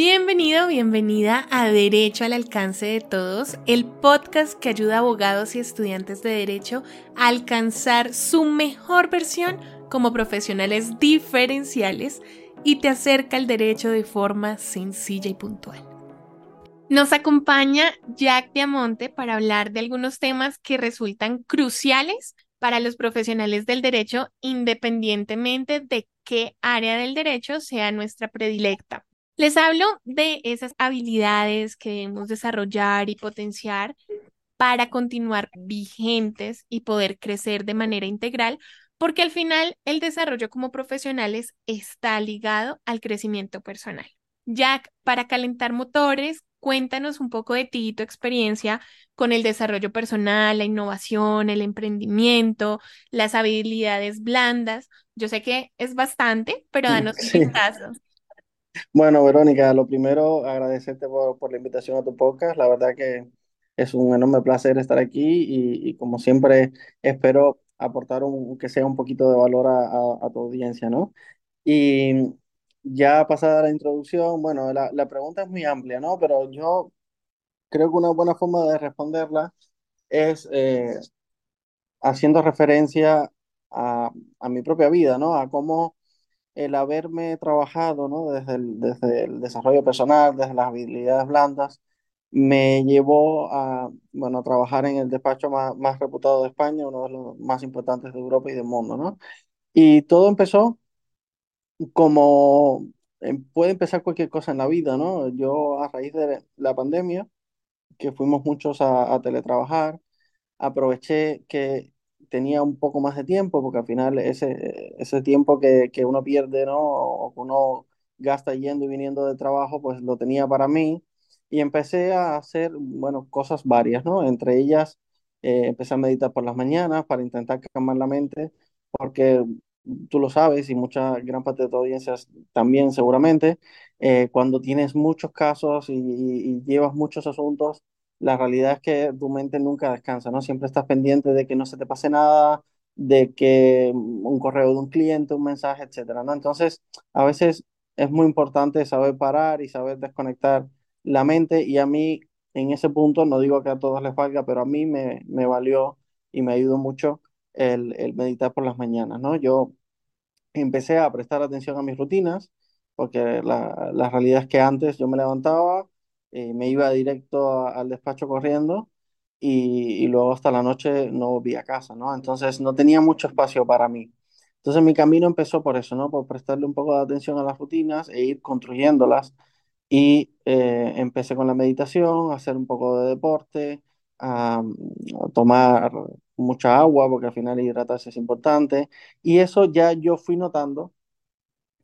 Bienvenido, bienvenida a Derecho al alcance de todos, el podcast que ayuda a abogados y estudiantes de derecho a alcanzar su mejor versión como profesionales diferenciales y te acerca al derecho de forma sencilla y puntual. Nos acompaña Jack Diamonte para hablar de algunos temas que resultan cruciales para los profesionales del derecho independientemente de qué área del derecho sea nuestra predilecta. Les hablo de esas habilidades que debemos desarrollar y potenciar para continuar vigentes y poder crecer de manera integral, porque al final el desarrollo como profesionales está ligado al crecimiento personal. Jack, para calentar motores, cuéntanos un poco de ti y tu experiencia con el desarrollo personal, la innovación, el emprendimiento, las habilidades blandas. Yo sé que es bastante, pero danos un caso. Bueno, Verónica, lo primero, agradecerte por, por, la invitación a tu podcast. La verdad que es un enorme placer estar aquí y, y como siempre espero aportar un, que sea un poquito de valor a, a, tu audiencia, ¿no? Y ya pasada la introducción, bueno, la, la pregunta es muy amplia, ¿no? Pero yo creo que una buena forma de responderla es eh, haciendo referencia a, a mi propia vida, ¿no? A cómo el haberme trabajado, ¿no? Desde el, desde el desarrollo personal, desde las habilidades blandas, me llevó a, bueno, trabajar en el despacho más, más reputado de España, uno de los más importantes de Europa y del mundo, ¿no? Y todo empezó como em, puede empezar cualquier cosa en la vida, ¿no? Yo a raíz de la pandemia, que fuimos muchos a teletrabajar, aproveché que tenía un poco más de tiempo, porque al final ese, ese tiempo que, que uno pierde, ¿no? O que uno gasta yendo y viniendo de trabajo, pues lo tenía para mí. Y empecé a hacer, bueno, cosas varias, ¿no? Entre ellas, eh, empecé a meditar por las mañanas para intentar calmar la mente, porque tú lo sabes y mucha gran parte de tu audiencia también seguramente, eh, cuando tienes muchos casos y, y, llevas muchos asuntos, la realidad es que tu mente nunca descansa, ¿no? Siempre estás pendiente de que no se te pase nada, de que un correo de un cliente, un mensaje, etcétera, ¿no? Entonces, a veces es muy importante saber parar y saber desconectar la mente y a mí en ese punto, no digo que a todos les valga, pero a mí me, me valió y me ayudó mucho el, el meditar por las mañanas, ¿no? Yo empecé a prestar atención a mis rutinas, porque la, la realidad es que antes yo me levantaba, eh, me iba directo al despacho corriendo y, luego hasta la noche no volvía a casa, ¿no? Entonces no tenía mucho espacio para mí. Entonces mi camino empezó por eso, ¿no? Por prestarle un poco de atención a las rutinas e ir construyéndolas. Y eh, empecé con la meditación, hacer un poco de deporte, a, a tomar mucha agua, porque al final hidratarse es importante. Y eso ya yo fui notando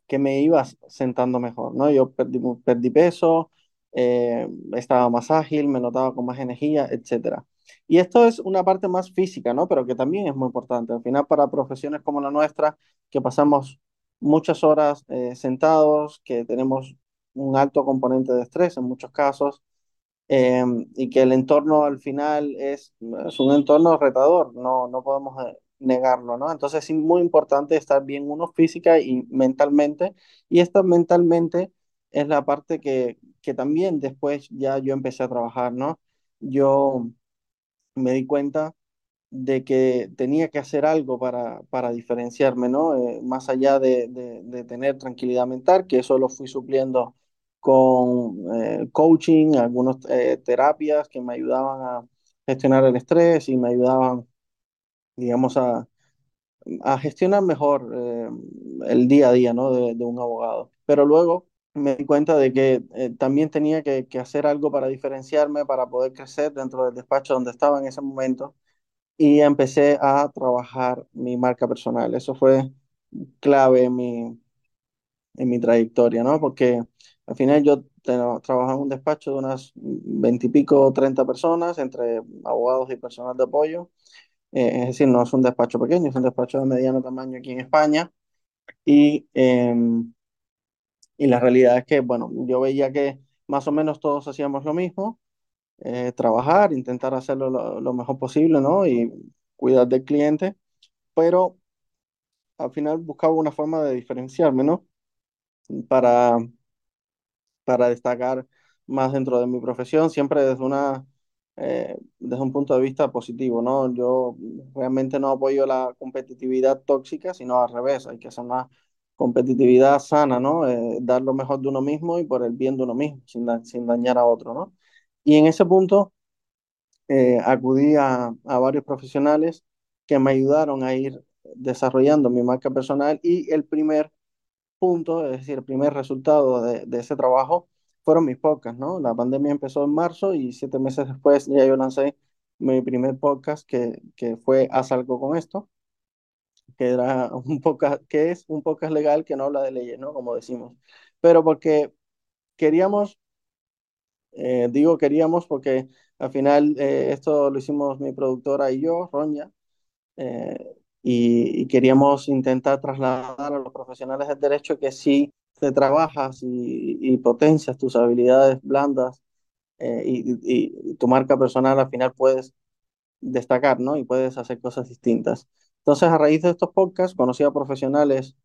que me iba sentando mejor, ¿no? Yo perdí, perdí peso, eh, estaba más ágil, me notaba con más energía, etcétera. Y esto es una parte más física, ¿no? Pero que también es muy importante. Al final, para profesiones como la nuestra, que pasamos muchas horas eh, sentados, que tenemos un alto componente de estrés en muchos casos, eh, y que el entorno al final es, es un entorno retador, no, no podemos eh, negarlo, ¿no? Entonces es muy importante estar bien uno física y mentalmente, y esto mentalmente es la parte que, que también después ya yo empecé a trabajar, ¿no? Yo me di cuenta de que tenía que hacer algo para, para diferenciarme, ¿no? Eh, más allá de, de, tener tranquilidad mental, que eso lo fui supliendo con eh, coaching, algunas eh, terapias que me ayudaban a gestionar el estrés y me ayudaban, digamos, a, a gestionar mejor el día a día, ¿no? De, un abogado. Pero luego me di cuenta de que eh, también tenía que, que, hacer algo para diferenciarme, para poder crecer dentro del despacho donde estaba en ese momento y empecé a trabajar mi marca personal. Eso fue clave en mi, en mi trayectoria, ¿no? Porque al final yo trabajaba en un despacho de unas veintipico treinta personas, entre abogados y personal de apoyo. Eh, es decir, no es un despacho pequeño, es un despacho de mediano tamaño aquí en España. Y, eh, y la realidad es que, bueno, yo veía que más o menos todos hacíamos lo mismo, eh, trabajar, intentar hacerlo lo, mejor posible, ¿no? Y cuidar del cliente, pero al final buscaba una forma de diferenciarme, ¿no? Para para destacar más dentro de mi profesión, siempre desde una, eh, desde un punto de vista positivo, ¿no? Yo realmente no apoyo la competitividad tóxica, sino al revés, hay que hacer una competitividad sana, ¿no? Eh, dar lo mejor de uno mismo y por el bien de uno mismo, sin, da- sin dañar a otro, ¿no? Y en ese punto eh, acudí a, a varios profesionales que me ayudaron a ir desarrollando mi marca personal y el primer punto, es decir, el primer resultado de, de ese trabajo fueron mis podcasts, ¿no? La pandemia empezó en marzo y siete meses después ya yo lancé mi primer podcast que, que fue Haz algo con esto, que era un podcast, que es un podcast legal que no habla de leyes, ¿no? Como decimos, pero porque queríamos, eh, digo queríamos porque al final eh, esto lo hicimos mi productora y yo, Ronya, eh, y, queríamos intentar trasladar a los profesionales del derecho que si te trabajas y, y potencias tus habilidades blandas eh, y- y tu marca personal, al final puedes destacar, ¿no? Y puedes hacer cosas distintas. Entonces, a raíz de estos podcasts, conocí a profesionales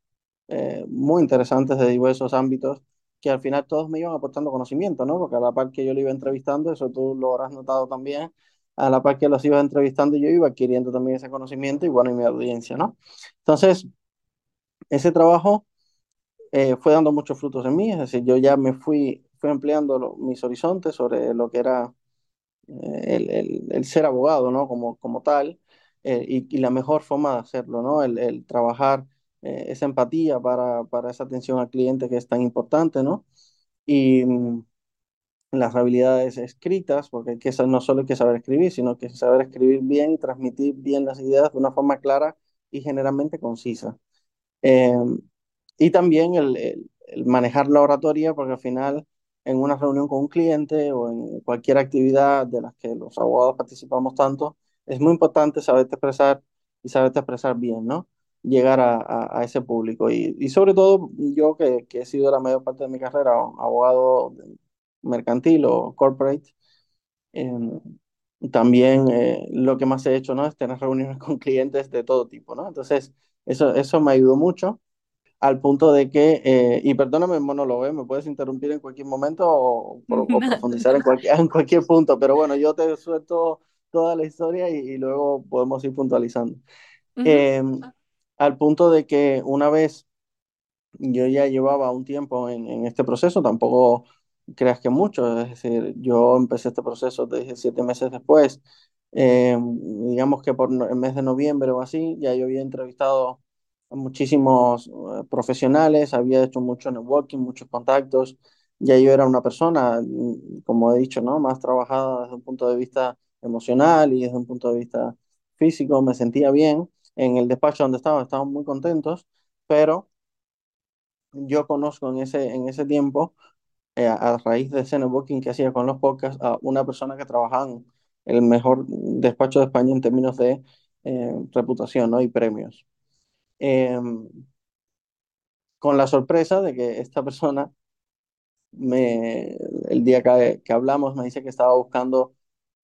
eh, muy interesantes de diversos ámbitos que al final todos me iban aportando conocimiento, ¿no? Porque a la par que yo lo iba entrevistando, eso tú lo habrás notado también, a la par que los iba entrevistando yo iba adquiriendo también ese conocimiento y bueno, y mi audiencia, ¿no? Entonces, ese trabajo eh, fue dando muchos frutos en mí, es decir, yo ya me fui, fui ampliando lo- mis horizontes sobre lo que era eh, el, el- el ser abogado, ¿no? Como, como tal, eh, y, la mejor forma de hacerlo, ¿no? El, el trabajar eh, esa empatía para, para esa atención al cliente que es tan importante, ¿no? Y mm, las habilidades escritas, porque hay que, no solo hay que saber escribir, sino que saber escribir bien y transmitir bien las ideas de una forma clara y generalmente concisa. Eh, y también el, el- el manejar la oratoria, porque al final en una reunión con un cliente o en cualquier actividad de las que los abogados participamos tanto, es muy importante saberte expresar y saberte expresar bien, ¿no? Llegar a, a- a ese público. Y, y sobre todo yo que, que he sido la mayor parte de mi carrera abogado mercantil o corporate, eh, también eh, lo que más he hecho, ¿no? Es tener reuniones con clientes de todo tipo, ¿no? Entonces, eso, eso me ayudó mucho al punto de que, eh, y perdóname monólogo, ¿eh? me puedes interrumpir en cualquier momento o, o- o profundizar en cualquier, en cualquier punto, pero bueno, yo te suelto toda la historia y, y luego podemos ir puntualizando. Eh, al punto de que una vez yo ya llevaba un tiempo en, en este proceso, tampoco creas que mucho, es decir, yo empecé este proceso desde siete meses después, eh, digamos que por el mes de noviembre o así, ya yo había entrevistado a muchísimos eh, profesionales, había hecho mucho networking, muchos contactos, ya yo era una persona, mm, como he dicho, ¿no? Más trabajada desde un punto de vista emocional y desde un punto de vista físico, me sentía bien. En el despacho donde estaba, estaban muy contentos, pero yo conozco en ese, en ese tiempo, eh, a, raíz de ese networking que hacía con los podcasts, a una persona que trabajaba en el mejor despacho de España en términos de eh, reputación, ¿no? y premios. Eh, con la sorpresa de que esta persona, me, el día que, que hablamos, me dice que estaba buscando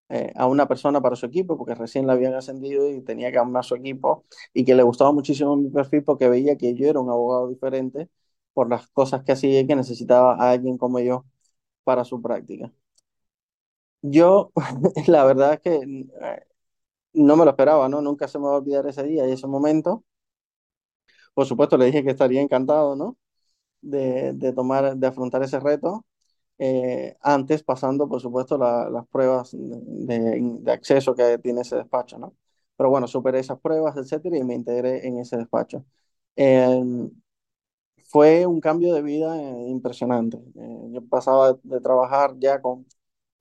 eh, a una persona para su equipo, porque recién la habían ascendido y tenía que armar su equipo, y que le gustaba muchísimo mi perfil porque veía que yo era un abogado diferente por las cosas que hacía y que necesitaba a alguien como yo para su práctica. Yo, la verdad es que eh, no me lo esperaba, ¿no? Nunca se me va a olvidar ese día y ese momento. Por supuesto, le dije que estaría encantado, ¿no? De, de tomar, de afrontar ese reto. Eh, antes pasando, por supuesto, la- las pruebas de, de acceso que tiene ese despacho, ¿no? Pero bueno, superé esas pruebas, etcétera, y me integré en ese despacho. Eh, fue un cambio de vida eh, impresionante. Eh, yo pasaba de trabajar ya con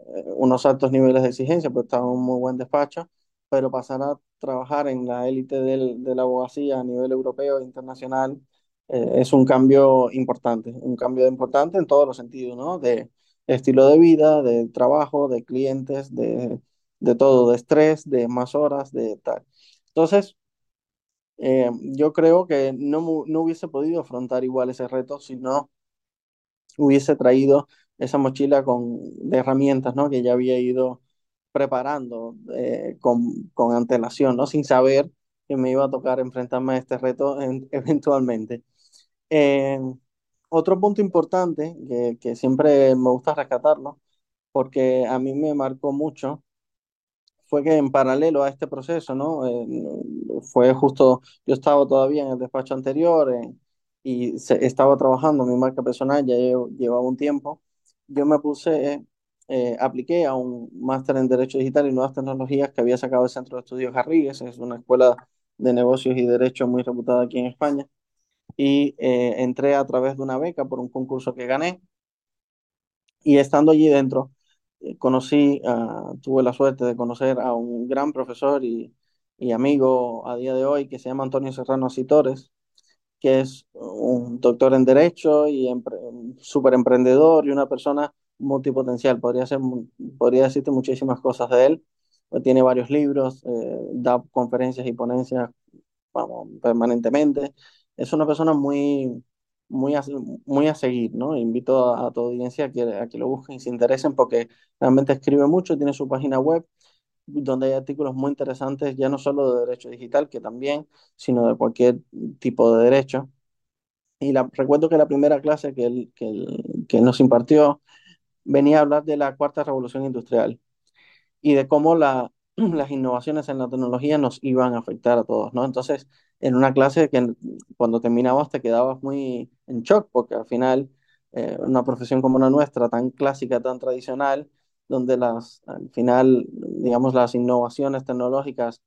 eh, unos altos niveles de exigencia, pues estaba en un muy buen despacho, pero pasar a trabajar en la élite de la abogacía a nivel europeo e internacional eh, es un cambio importante, un cambio importante en todos los sentidos, ¿no? De estilo de vida, de trabajo, de clientes, de, de todo, de estrés, de más horas, de tal. Entonces, eh, yo creo que no, no hubiese podido afrontar igual ese reto si no hubiese traído esa mochila con, de herramientas, ¿no? Que ya había ido preparando eh, con, con antelación, ¿no? Sin saber que me iba a tocar enfrentarme a este reto en- eventualmente. Eh, otro punto importante que, que siempre me gusta rescatarlo, porque a mí me marcó mucho, fue que en paralelo a este proceso, ¿no? Eh, fue justo, yo estaba todavía en el despacho anterior eh, y se- estaba trabajando mi marca personal, ya llevo- llevaba un tiempo. Yo me puse, eh, apliqué a un máster en Derecho Digital y Nuevas Tecnologías que había sacado el Centro de Estudios Garrigues, es una escuela de negocios y derecho muy reputada aquí en España, y eh, entré a través de una beca por un concurso que gané y estando allí dentro, eh, conocí, ah, tuve la suerte de conocer a un gran profesor y, y amigo a día de hoy que se llama Antonio Serrano Citores, que es un doctor en Derecho y empre- súper emprendedor y una persona multipotencial. Podría ser, podría decirte muchísimas cosas de él. Tiene varios libros, eh, da conferencias y ponencias vamos, permanentemente. Es una persona muy, muy a, muy a seguir, ¿no? Invito a, a tu audiencia a que, a que lo busquen y se interesen porque realmente escribe mucho, tiene su página web donde hay artículos muy interesantes, ya no solo de derecho digital, que también, sino de cualquier tipo de derecho. Y la, recuerdo que la primera clase que él, que él, que él nos impartió venía a hablar de la cuarta revolución industrial y de cómo la, las innovaciones en la tecnología nos iban a afectar a todos, ¿no? Entonces, en una clase que cuando terminabas te quedabas muy en shock, porque al final, eh, una profesión como la nuestra, tan clásica, tan tradicional, donde las, al final, digamos, las innovaciones tecnológicas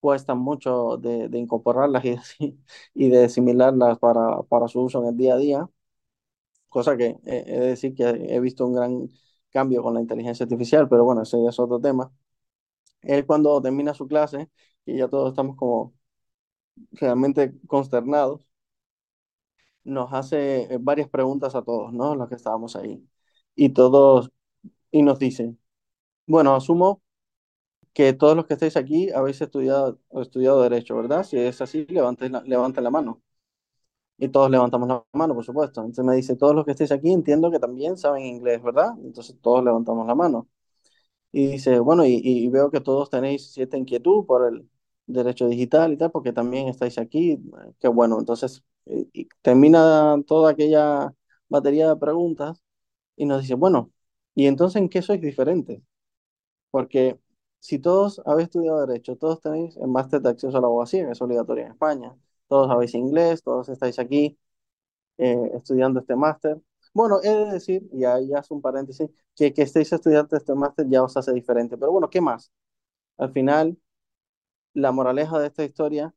cuestan mucho de, incorporarlas y de, y de asimilarlas para, para su uso en el día a día, cosa que eh, he de decir que he visto un gran cambio con la inteligencia artificial, pero bueno, ese ya es otro tema. Él cuando termina su clase, y ya todos estamos como realmente consternados, nos hace eh, varias preguntas a todos, ¿no? Los que estábamos ahí. Y todos, y nos dice, bueno, asumo que todos los que estáis aquí habéis estudiado, estudiado Derecho, ¿verdad? Si es así, levanten la, levanten la mano. Y todos levantamos la mano, por supuesto. Entonces me dice, todos los que estáis aquí entiendo que también saben inglés, ¿verdad? Entonces todos levantamos la mano. Y dice, bueno, y, veo que todos tenéis cierta inquietud por el derecho digital y tal, porque también estáis aquí. Qué bueno, entonces y- y termina toda aquella batería de preguntas y nos dice, bueno, ¿y entonces en qué sois diferentes? Porque si todos habéis estudiado derecho, todos tenéis el máster de acceso a la abogacía, que es obligatorio en España, todos sabéis inglés, todos estáis aquí eh, estudiando este máster. Bueno, he de decir, y ahí es un paréntesis, que que estéis estudiando este máster ya os hace diferente. Pero bueno, ¿qué más? Al final, la moraleja de esta historia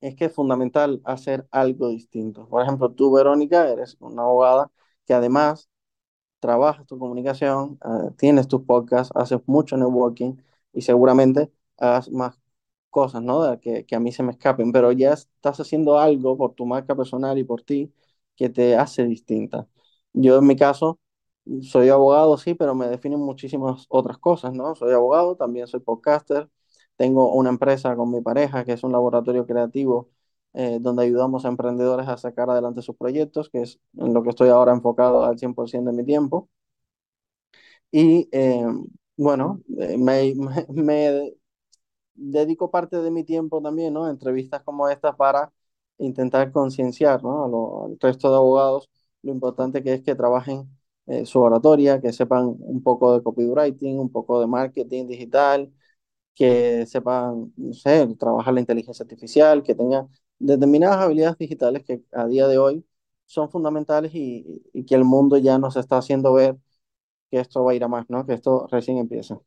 es que es fundamental hacer algo distinto. Por ejemplo, tú, Verónica, eres una abogada que además trabajas tu comunicación, eh, tienes tus podcasts, haces mucho networking y seguramente hagas más cosas, ¿no? De que, que a mí se me escapen, pero ya estás haciendo algo por tu marca personal y por ti que te hace distinta. Yo en mi caso soy abogado, sí, pero me definen muchísimas otras cosas, ¿no? Soy abogado, también soy podcaster, tengo una empresa con mi pareja que es un laboratorio creativo eh, donde ayudamos a emprendedores a sacar adelante sus proyectos, que es en lo que estoy ahora enfocado al 100% de mi tiempo. Y eh, bueno, eh, me, me, dedico parte de mi tiempo también, ¿no? Entrevistas como estas para intentar concienciar, ¿no? al resto de abogados lo importante que es que trabajen eh, su oratoria, que sepan un poco de copywriting, un poco de marketing digital, que sepan, no sé, trabajar la inteligencia artificial, que tengan determinadas habilidades digitales que a día de hoy son fundamentales y, y que el mundo ya nos está haciendo ver que esto va a ir a más, ¿no? Que esto recién empieza.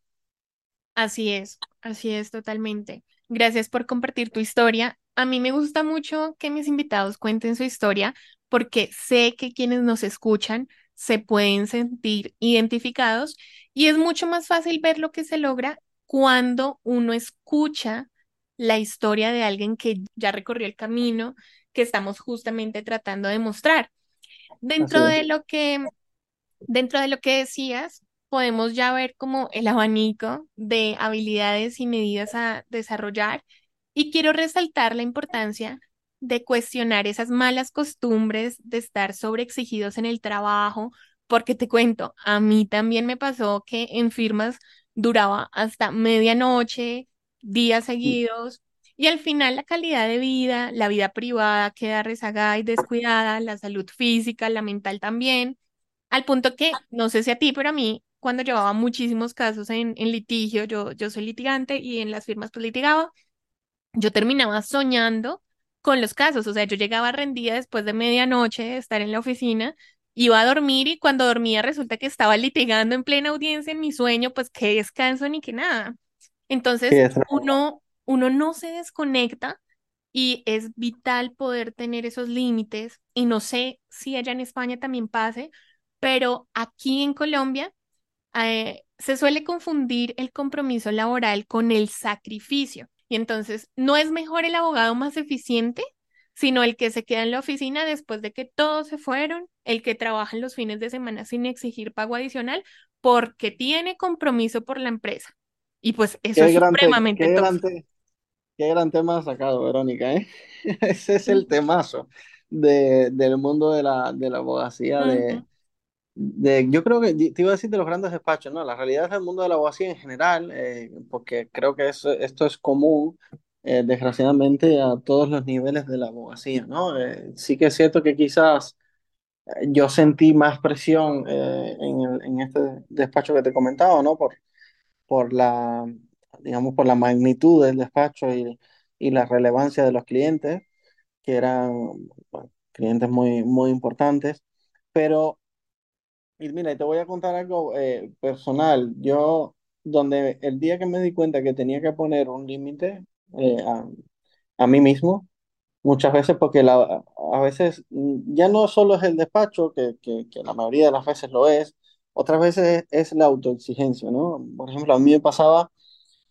Así es, así es totalmente. Gracias por compartir tu historia. A mí me gusta mucho que mis invitados cuenten su historia porque sé que quienes nos escuchan se pueden sentir identificados y es mucho más fácil ver lo que se logra cuando uno escucha la historia de alguien que ya recorrió el camino que estamos justamente tratando de mostrar. Dentro de lo que Dentro de lo que decías, podemos ya ver como el abanico de habilidades y medidas a desarrollar y quiero resaltar la importancia de cuestionar esas malas costumbres de estar sobreexigidos en el trabajo, porque te cuento, a mí también me pasó que en firmas duraba hasta medianoche, días seguidos Y al final la calidad de vida, la vida privada queda rezagada y descuidada, la salud física, la mental también, al punto que, no sé si a ti, pero a mí, cuando llevaba muchísimos casos en, en litigio, yo, yo soy litigante y en las firmas pues litigaba, yo terminaba soñando con los casos, o sea, yo llegaba rendida después de medianoche de estar en la oficina, iba a dormir y cuando dormía resulta que estaba litigando en plena audiencia en mi sueño, pues qué descanso ni qué nada. Entonces, es uno, uno no se desconecta y es vital poder tener esos límites y no sé si allá en España también pase, pero aquí en Colombia eh, se suele confundir el compromiso laboral con el sacrificio. Y entonces, no es mejor el abogado más eficiente, sino el que se queda en la oficina después de que todos se fueron, el que trabaja en los fines de semana sin exigir pago adicional, porque tiene compromiso por la empresa. Y pues eso Qué es gran, te- supremamente qué gran, qué gran tema has sacado, Verónica, ¿eh? Ese es el temazo de, del mundo de la, de la abogacía, de, de, yo creo que te iba a decir de los grandes despachos, ¿no? La realidad es el mundo de la abogacía en general, eh, porque creo que eso- esto es común, eh, desgraciadamente, a todos los niveles de la abogacía, ¿no? Eh, sí que es cierto que quizás eh, yo sentí más presión eh, en, el- en este despacho que te comentaba, ¿no? Por, por la, digamos, por la magnitud del despacho y, y la relevancia de los clientes, que eran bueno, clientes muy, muy importantes. Pero, y mira, te voy a contar algo eh, personal. Yo, donde el día que me di cuenta que tenía que poner un límite eh, a, a mí mismo, muchas veces porque la, a veces mm, ya no solo es el despacho, que, que, que la mayoría de las veces lo es, otras veces es, es la autoexigencia, ¿no? Por ejemplo, a mí me pasaba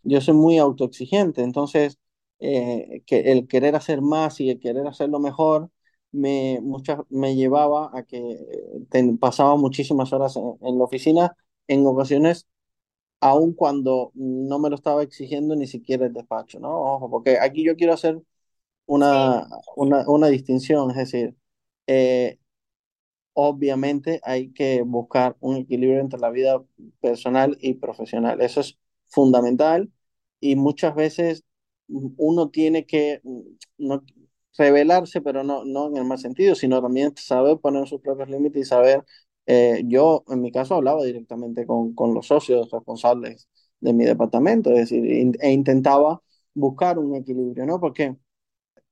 yo soy muy autoexigente, entonces eh, que el querer hacer más y el querer hacerlo mejor me, muchas, me llevaba a que ten- pasaba muchísimas horas en, en la oficina, en ocasiones, aun cuando no me lo estaba exigiendo ni siquiera el despacho, ¿no? Ojo, porque aquí yo quiero hacer una, una, una distinción, es decir, eh, obviamente hay que buscar un equilibrio entre la vida personal y profesional. Eso es fundamental y muchas veces mm, uno tiene que mm, no, revelarse, pero no, no en el mal sentido, sino también saber poner sus propios límites y saber, eh, yo en mi caso hablaba directamente con, con los socios responsables de mi departamento, es decir, e intentaba buscar un equilibrio, ¿no? Porque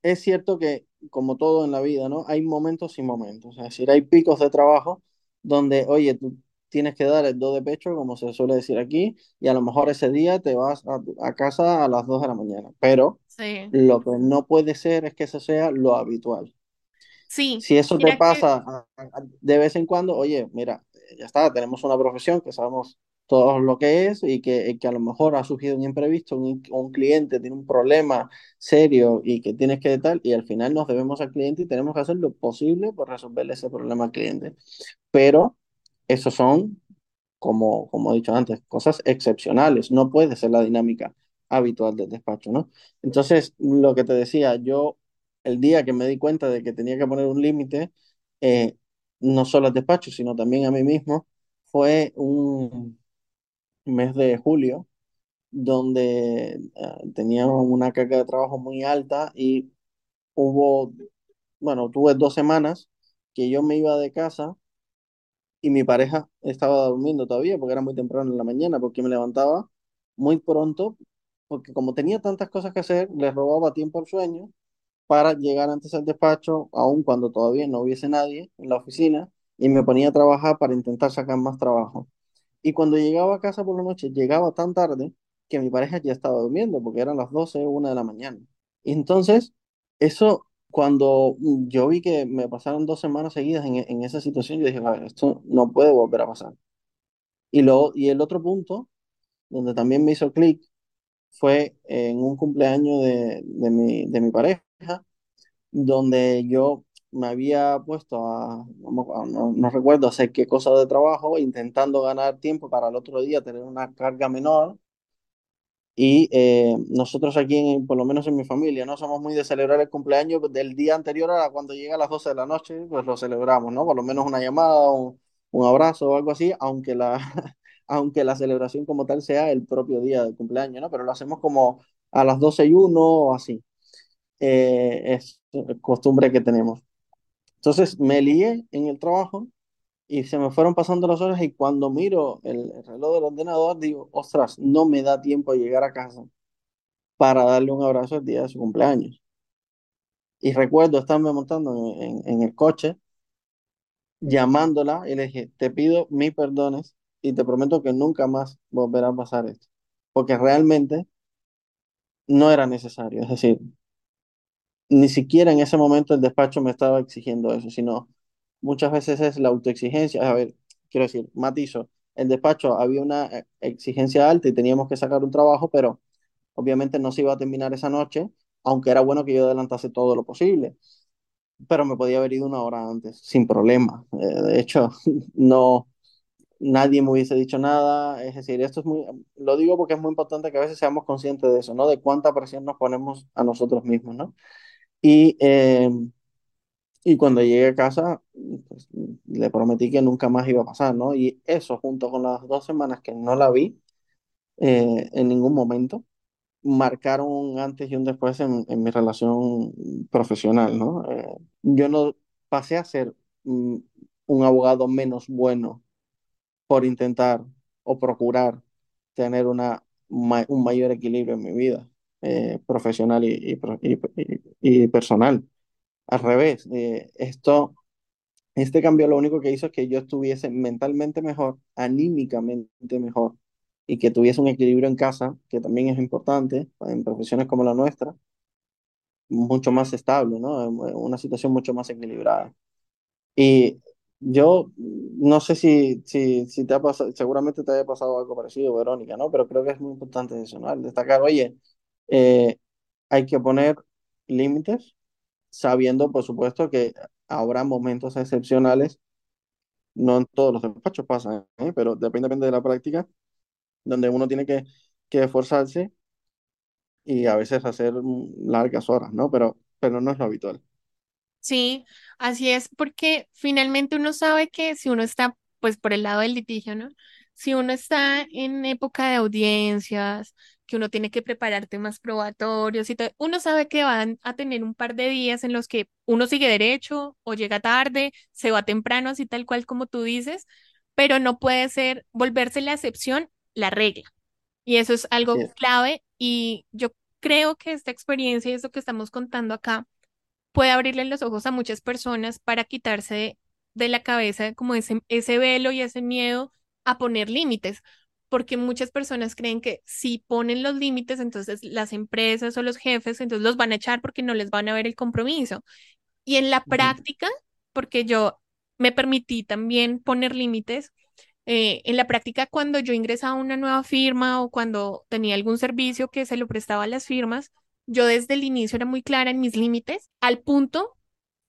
es cierto que, como todo en la vida, ¿no? Hay momentos y momentos. Es decir, hay picos de trabajo donde, oye, tú tienes que dar el do de pecho, como se suele decir aquí, y a lo mejor ese día te vas a, a casa a las 2 de la mañana. Pero sí, lo que no puede ser es que eso sea lo habitual. sí. Si eso te que pasa a- a- de vez en cuando, oye, mira, ya está, tenemos una profesión que sabemos todo lo que es y que, que a lo mejor ha surgido un imprevisto, un, un cliente tiene un problema serio y que tienes que tal, y al final nos debemos al cliente y tenemos que hacer lo posible por resolverle ese problema al cliente. Pero esos son como, como he dicho antes, cosas excepcionales, no puede ser la dinámica habitual del despacho, ¿no? Entonces, lo que te decía, yo el día que me di cuenta de que tenía que poner un límite, eh, no solo al despacho, sino también a mí mismo, fue un mes de julio, donde eh, tenía una carga de trabajo muy alta y hubo, bueno, tuve dos semanas que yo me iba de casa y mi pareja estaba durmiendo todavía porque era muy temprano en la mañana, porque me levantaba muy pronto, porque como tenía tantas cosas que hacer, le robaba tiempo al sueño para llegar antes al despacho, aun cuando todavía no hubiese nadie en la oficina, y me ponía a trabajar para intentar sacar más trabajo. Y cuando llegaba a casa por la noche, llegaba tan tarde que mi pareja ya estaba durmiendo, porque eran las 12 o 1 de la mañana. Entonces, eso, cuando yo vi que me pasaron dos semanas seguidas en, en esa situación, yo dije, ver, esto no puede volver a pasar. Y, luego, y el otro punto, donde también me hizo clic, fue en un cumpleaños de, de mi, de mi pareja, donde yo me había puesto a, no, no, no recuerdo hacer qué cosa de trabajo, intentando ganar tiempo para el otro día tener una carga menor Y eh, nosotros aquí, en- por lo menos en mi familia, no somos muy de celebrar el cumpleaños del día anterior a cuando llega a las 12 de la noche, pues lo celebramos, ¿no? Por lo menos una llamada, un, un abrazo o algo así, aunque la, aunque la celebración como tal sea el propio día del cumpleaños, ¿no? Pero lo hacemos como, a las 12 y 1 o así. Eh, es costumbre que tenemos. Entonces me lié en el trabajo y se me fueron pasando las horas y cuando miro el, el reloj del ordenador digo, ostras, no me da tiempo de llegar a casa para darle un abrazo el día de su cumpleaños. Y recuerdo estarme montando en, en, en el coche, llamándola y le dije, te pido mil perdones y te prometo que nunca más volverá a pasar esto. Porque realmente no era necesario. Es decir, ni siquiera en ese momento el despacho me estaba exigiendo eso, sino muchas veces es la autoexigencia. A ver, quiero decir, matizo, el despacho había una eh, exigencia alta y teníamos que sacar un trabajo, pero obviamente no se iba a terminar esa noche, aunque era bueno que yo adelantase todo lo posible, pero me podía haber ido una hora antes, sin problema. Eh, de hecho, no, nadie me hubiese dicho nada, es decir, esto es muy, lo digo porque es muy importante que a veces seamos conscientes de eso, ¿no? De cuánta presión nos ponemos a nosotros mismos, ¿no? Y, eh, y cuando llegué a casa, pues, le prometí que nunca más iba a pasar, ¿no? Y eso, junto con las dos semanas que no la vi eh, en ningún momento, marcaron un antes y un después en, en mi relación profesional, ¿no? Eh, yo no pasé a ser mm, un abogado menos bueno por intentar o procurar tener una, ma- un mayor equilibrio en mi vida eh, profesional y, y, y- y personal. Al revés, eh, esto, este cambio lo único que hizo es que yo estuviese mentalmente mejor, anímicamente mejor y que tuviese un equilibrio en casa, que también es importante en profesiones como la nuestra, mucho más estable, ¿no? Una situación mucho más equilibrada. Y yo no sé si, si, si te ha pasado, seguramente te haya pasado algo parecido, Verónica, ¿no? Pero creo que es muy importante eso, destacar, oye, eh, hay que poner límites, sabiendo, por supuesto, que habrá momentos excepcionales, no en todos los despachos pasan, ¿eh? Pero depende, depende de la práctica, donde uno tiene que, que esforzarse y a veces hacer largas horas, ¿no? Pero, pero no es lo habitual. Sí, así es, porque finalmente uno sabe que si uno está, pues por el lado del litigio, ¿no? Si uno está en época de audiencias, que uno tiene que preparar temas probatorios y todo, uno sabe que van a tener un par de días en los que uno sigue derecho o llega tarde, se va temprano, así tal cual como tú dices, pero no puede ser volverse la excepción, la regla. Y eso es algo Sí. clave y yo creo que esta experiencia y esto que estamos contando acá puede abrirle los ojos a muchas personas para quitarse de, de la cabeza como ese, ese velo y ese miedo a poner límites, porque muchas personas creen que si ponen los límites, entonces las empresas o los jefes, entonces los van a echar porque no les van a ver el compromiso. Y en la práctica, porque yo me permití también poner límites, eh, en la práctica cuando yo ingresaba a una nueva firma o cuando tenía algún servicio que se lo prestaba a las firmas, yo desde el inicio era muy clara en mis límites, al punto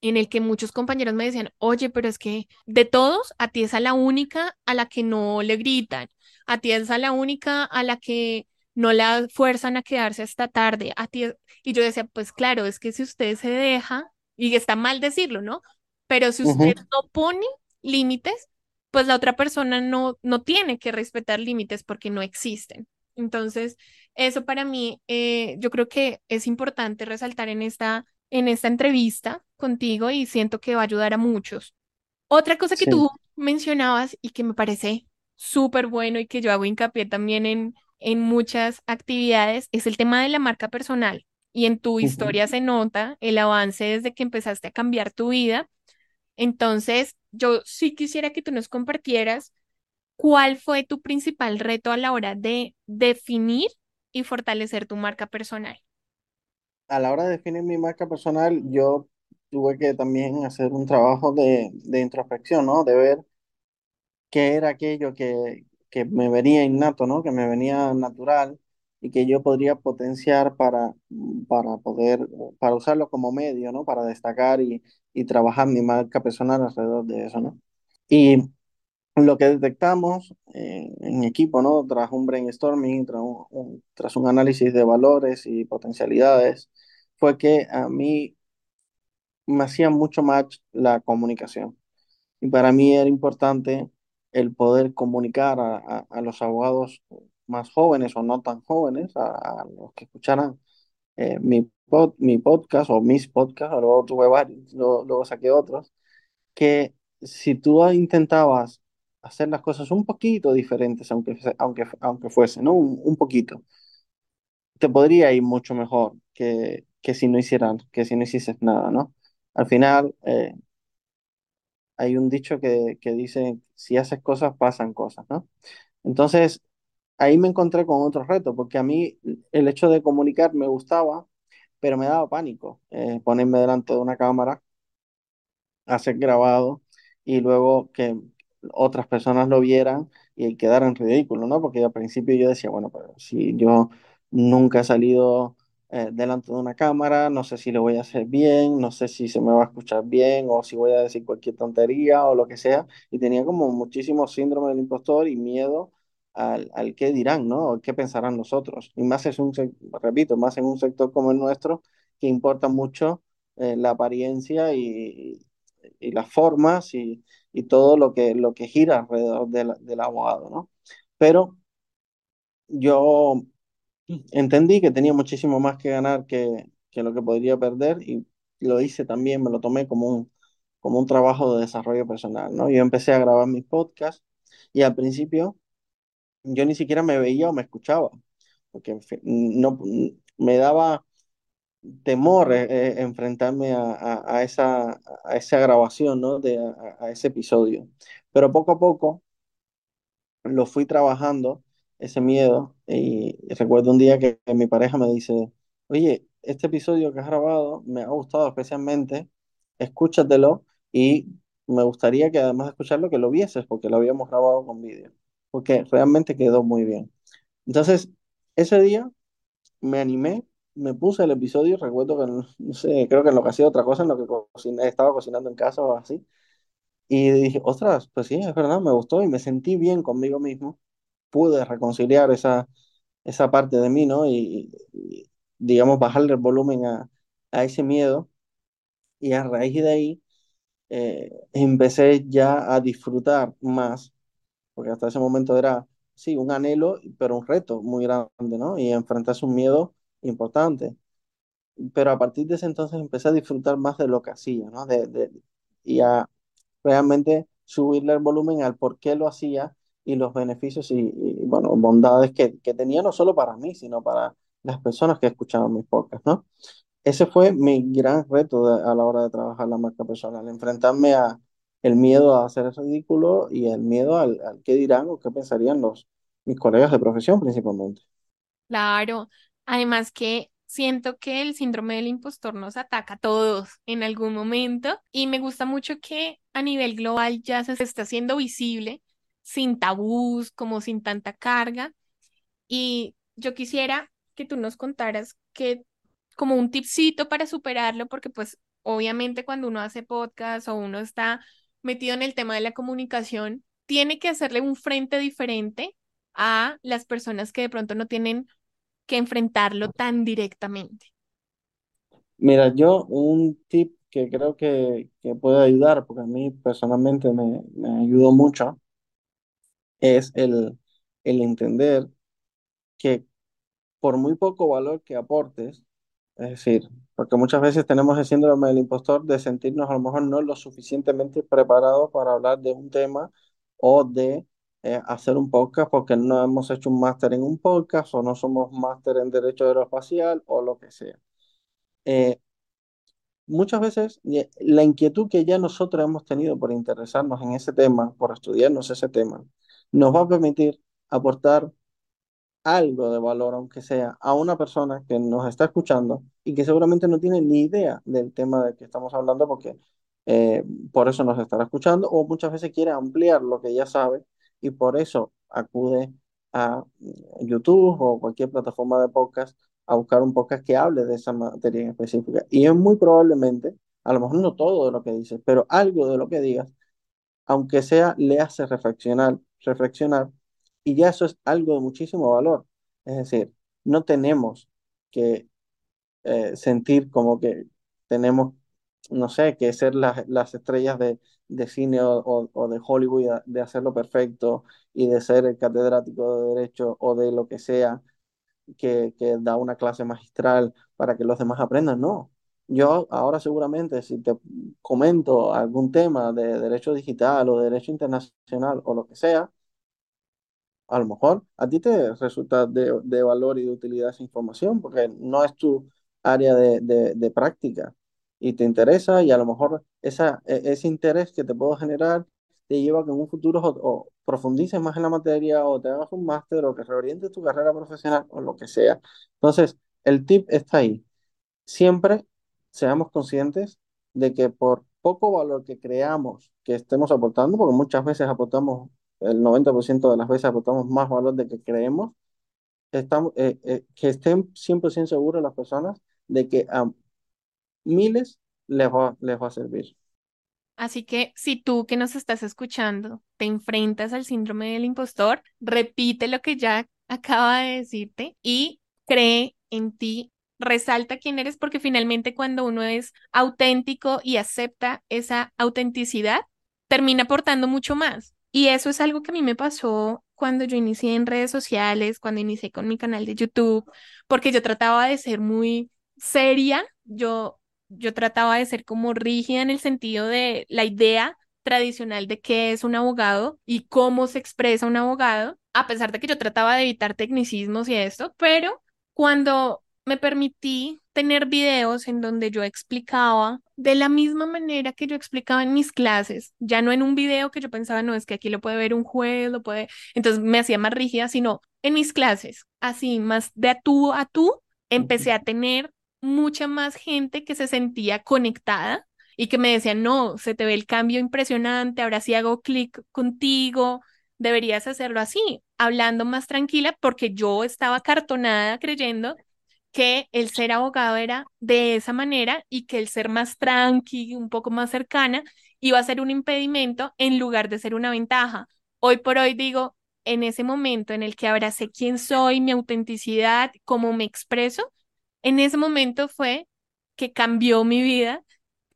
en el que muchos compañeros me decían, oye, pero es que de todos, a ti es a la única a la que no le gritan, a ti es a la única a la que no la fuerzan a quedarse hasta tarde, a ti es-". Y yo decía, pues claro, es que si usted se deja, y está mal decirlo, ¿no? Pero si usted no pone límites, pues la otra persona no, no tiene que respetar límites porque no existen. Entonces, eso para mí, eh, yo creo que es importante resaltar en esta en esta entrevista contigo y siento que va a ayudar a muchos. Otra cosa que Sí. tú mencionabas y que me parece súper bueno y que yo hago hincapié también en, en muchas actividades es el tema de la marca personal. Y en tu historia se nota el avance desde que empezaste a cambiar tu vida. Entonces, yo sí quisiera que tú nos compartieras cuál fue tu principal reto a la hora de definir y fortalecer tu marca personal. a la hora de definir mi marca personal, yo tuve que también hacer un trabajo de, de introspección, ¿no? De ver qué era aquello que, que me venía innato, ¿no? Que me venía natural y que yo podría potenciar para, para poder, para usarlo como medio, ¿no? Para destacar y, y trabajar mi marca personal alrededor de eso, ¿no? Y lo que detectamos eh, en equipo, ¿no? Tras un brainstorming, tras un, un- tras un análisis de valores y potencialidades, fue que a mí me hacía mucho match la comunicación. Y para mí era importante el poder comunicar a, a- a los abogados más jóvenes o no tan jóvenes, a, los que escucharan eh, mi, pod- mi podcast o mis podcasts, luego tuve varios, luego, saqué otros, que si tú intentabas hacer las cosas un poquito diferentes, aunque, aunque, aunque fuese, ¿no? Un, un poquito, te podría ir mucho mejor que, que si no hicieran, que si no hicieses nada, ¿no? Al final, eh, hay un dicho que, que dice, si haces cosas, pasan cosas, ¿no? Entonces, ahí me encontré con otro reto, porque a mí el hecho de comunicar me gustaba, pero me daba pánico eh, ponerme delante de una cámara a ser grabado y luego que otras personas lo vieran y quedara en ridículo, ¿no? Porque al principio yo decía, bueno, pero si yo nunca he salido eh, delante de una cámara, no sé si lo voy a hacer bien, no sé si se me va a escuchar bien o si voy a decir cualquier tontería o lo que sea. Y tenía como muchísimo síndrome del impostor y miedo al, al qué dirán, ¿no? O qué pensarán nosotros. Y más es un, repito, más en un sector como el nuestro, que importa mucho eh, la apariencia y, y las formas y, y todo lo que, lo que gira alrededor del, del abogado, ¿no? Pero yo entendí que tenía muchísimo más que ganar que, que lo que podría perder y lo hice también, me lo tomé como un, como un trabajo de desarrollo personal, ¿no? Yo empecé a grabar mis podcasts y al principio yo ni siquiera me veía o me escuchaba, porque no, me daba temor eh, eh, enfrentarme a, a- a esa, a esa grabación, ¿no? De, a, a ese episodio. Pero poco a poco lo fui trabajando, ese miedo, y recuerdo un día que, mi pareja me dice, oye, este episodio que has grabado me ha gustado especialmente, escúchatelo y me gustaría que además de escucharlo, que lo vieses, porque lo habíamos grabado con vídeo, porque realmente quedó muy bien. Entonces, ese día me animé, me puse el episodio, recuerdo que, no sé, creo que en lo que hacía otra cosa, en lo que estaba cocinando en casa o así, y dije, ostras, pues sí, es verdad, me gustó y me sentí bien conmigo mismo, pude reconciliar esa, esa parte de mí, ¿no? Y, digamos, bajarle el volumen a, a ese miedo, y a raíz de ahí eh, empecé ya a disfrutar más, porque hasta ese momento era, sí, un anhelo, pero un reto muy grande, ¿no? Y enfrentarse a un miedo importante. pero a partir de ese entonces empecé a disfrutar más de lo que hacía, ¿no? De, de- y a realmente subirle el volumen al por qué lo hacía y los beneficios y, y, bueno, bondades que, que tenía no solo para mí, sino para las personas que escuchaban mis podcasts, ¿no? Ese fue mi gran reto de- a la hora de trabajar la marca personal, enfrentarme a el miedo a hacer el ridículo y el miedo al, al qué dirán o qué pensarían los, mis colegas de profesión principalmente. Claro, además que siento que el síndrome del impostor nos ataca a todos en algún momento y me gusta mucho que a nivel global ya se está haciendo visible, sin tabús, como sin tanta carga. Y yo quisiera que tú nos contaras que como un tipcito para superarlo, porque pues obviamente cuando uno hace podcast o uno está metido en el tema de la comunicación, tiene que hacerle un frente diferente a las personas que de pronto no tienen que enfrentarlo tan directamente. Mira, yo un tip que creo que, que puede ayudar, porque a mí personalmente me, me ayudó mucho, es el, el entender que por muy poco valor que aportes, es decir, porque muchas veces tenemos el síndrome del impostor de sentirnos a lo mejor no lo suficientemente preparados para hablar de un tema o de eh, hacer un podcast porque no hemos hecho un máster en un podcast o no somos máster en derecho aeroespacial o lo que sea. Eh, muchas veces eh, la inquietud que ya nosotros hemos tenido por interesarnos en ese tema, por estudiarnos ese tema, nos va a permitir aportar algo de valor, aunque sea a una persona que nos está escuchando y que seguramente no tiene ni idea del tema del que estamos hablando, porque eh, por eso nos estará escuchando, o muchas veces quiere ampliar lo que ya sabe y por eso acude a YouTube o cualquier plataforma de podcast a buscar un podcast que hable de esa materia en específica. Y es muy probablemente, a lo mejor no todo de lo que dices, pero algo de lo que digas aunque sea, le hace reflexionar, reflexionar, y ya eso es algo de muchísimo valor. Es decir, no tenemos que eh, sentir como que tenemos, no sé, que ser las, las estrellas de, de cine o, o, de Hollywood de hacerlo perfecto y de ser el catedrático de derecho o de lo que sea que, que da una clase magistral para que los demás aprendan, no. Yo ahora seguramente si te comento algún tema de derecho digital o derecho internacional o lo que sea, a lo mejor a ti te resulta de, de valor y de utilidad esa información porque no es tu área de, de, de práctica y te interesa y a lo mejor esa, e, ese interés que te puedo generar te lleva a que en un futuro o, profundices más en la materia o te hagas un máster o que reorientes tu carrera profesional o lo que sea. Entonces, el tip está ahí. Siempre seamos conscientes de que por poco valor que creamos que estemos aportando, porque muchas veces aportamos, el 90% de las veces aportamos más valor de que creemos, estamos, eh, eh, que estén 100% seguros las personas de que a miles les va, les va a servir. Así que si tú que nos estás escuchando te enfrentas al síndrome del impostor, repite lo que ya acaba de decirte y cree en ti, resalta quién eres porque finalmente cuando uno es auténtico y acepta esa autenticidad, termina aportando mucho más. Y eso es algo que a mí me pasó cuando yo inicié en redes sociales, cuando inicié con mi canal de YouTube, porque yo trataba de ser muy seria, yo yo trataba de ser como rígida en el sentido de la idea tradicional de qué es un abogado y cómo se expresa un abogado, a pesar de que yo trataba de evitar tecnicismos y esto, pero cuando me permití tener videos en donde yo explicaba de la misma manera que yo explicaba en mis clases, ya no en un video que yo pensaba, no, es que aquí lo puede ver un juez, lo puede, entonces me hacía más rígida, sino en mis clases, así más de a tú a tú, empecé a tener mucha más gente que se sentía conectada y que me decía, no, se te ve el cambio impresionante, ahora sí hago clic contigo, deberías hacerlo así, hablando más tranquila, porque yo estaba cartonada creyendo que el ser abogado era de esa manera y que el ser más tranqui, un poco más cercana, iba a ser un impedimento en lugar de ser una ventaja. Hoy por hoy digo, en ese momento en el que abracé quién soy, mi autenticidad, cómo me expreso, en ese momento fue que cambió mi vida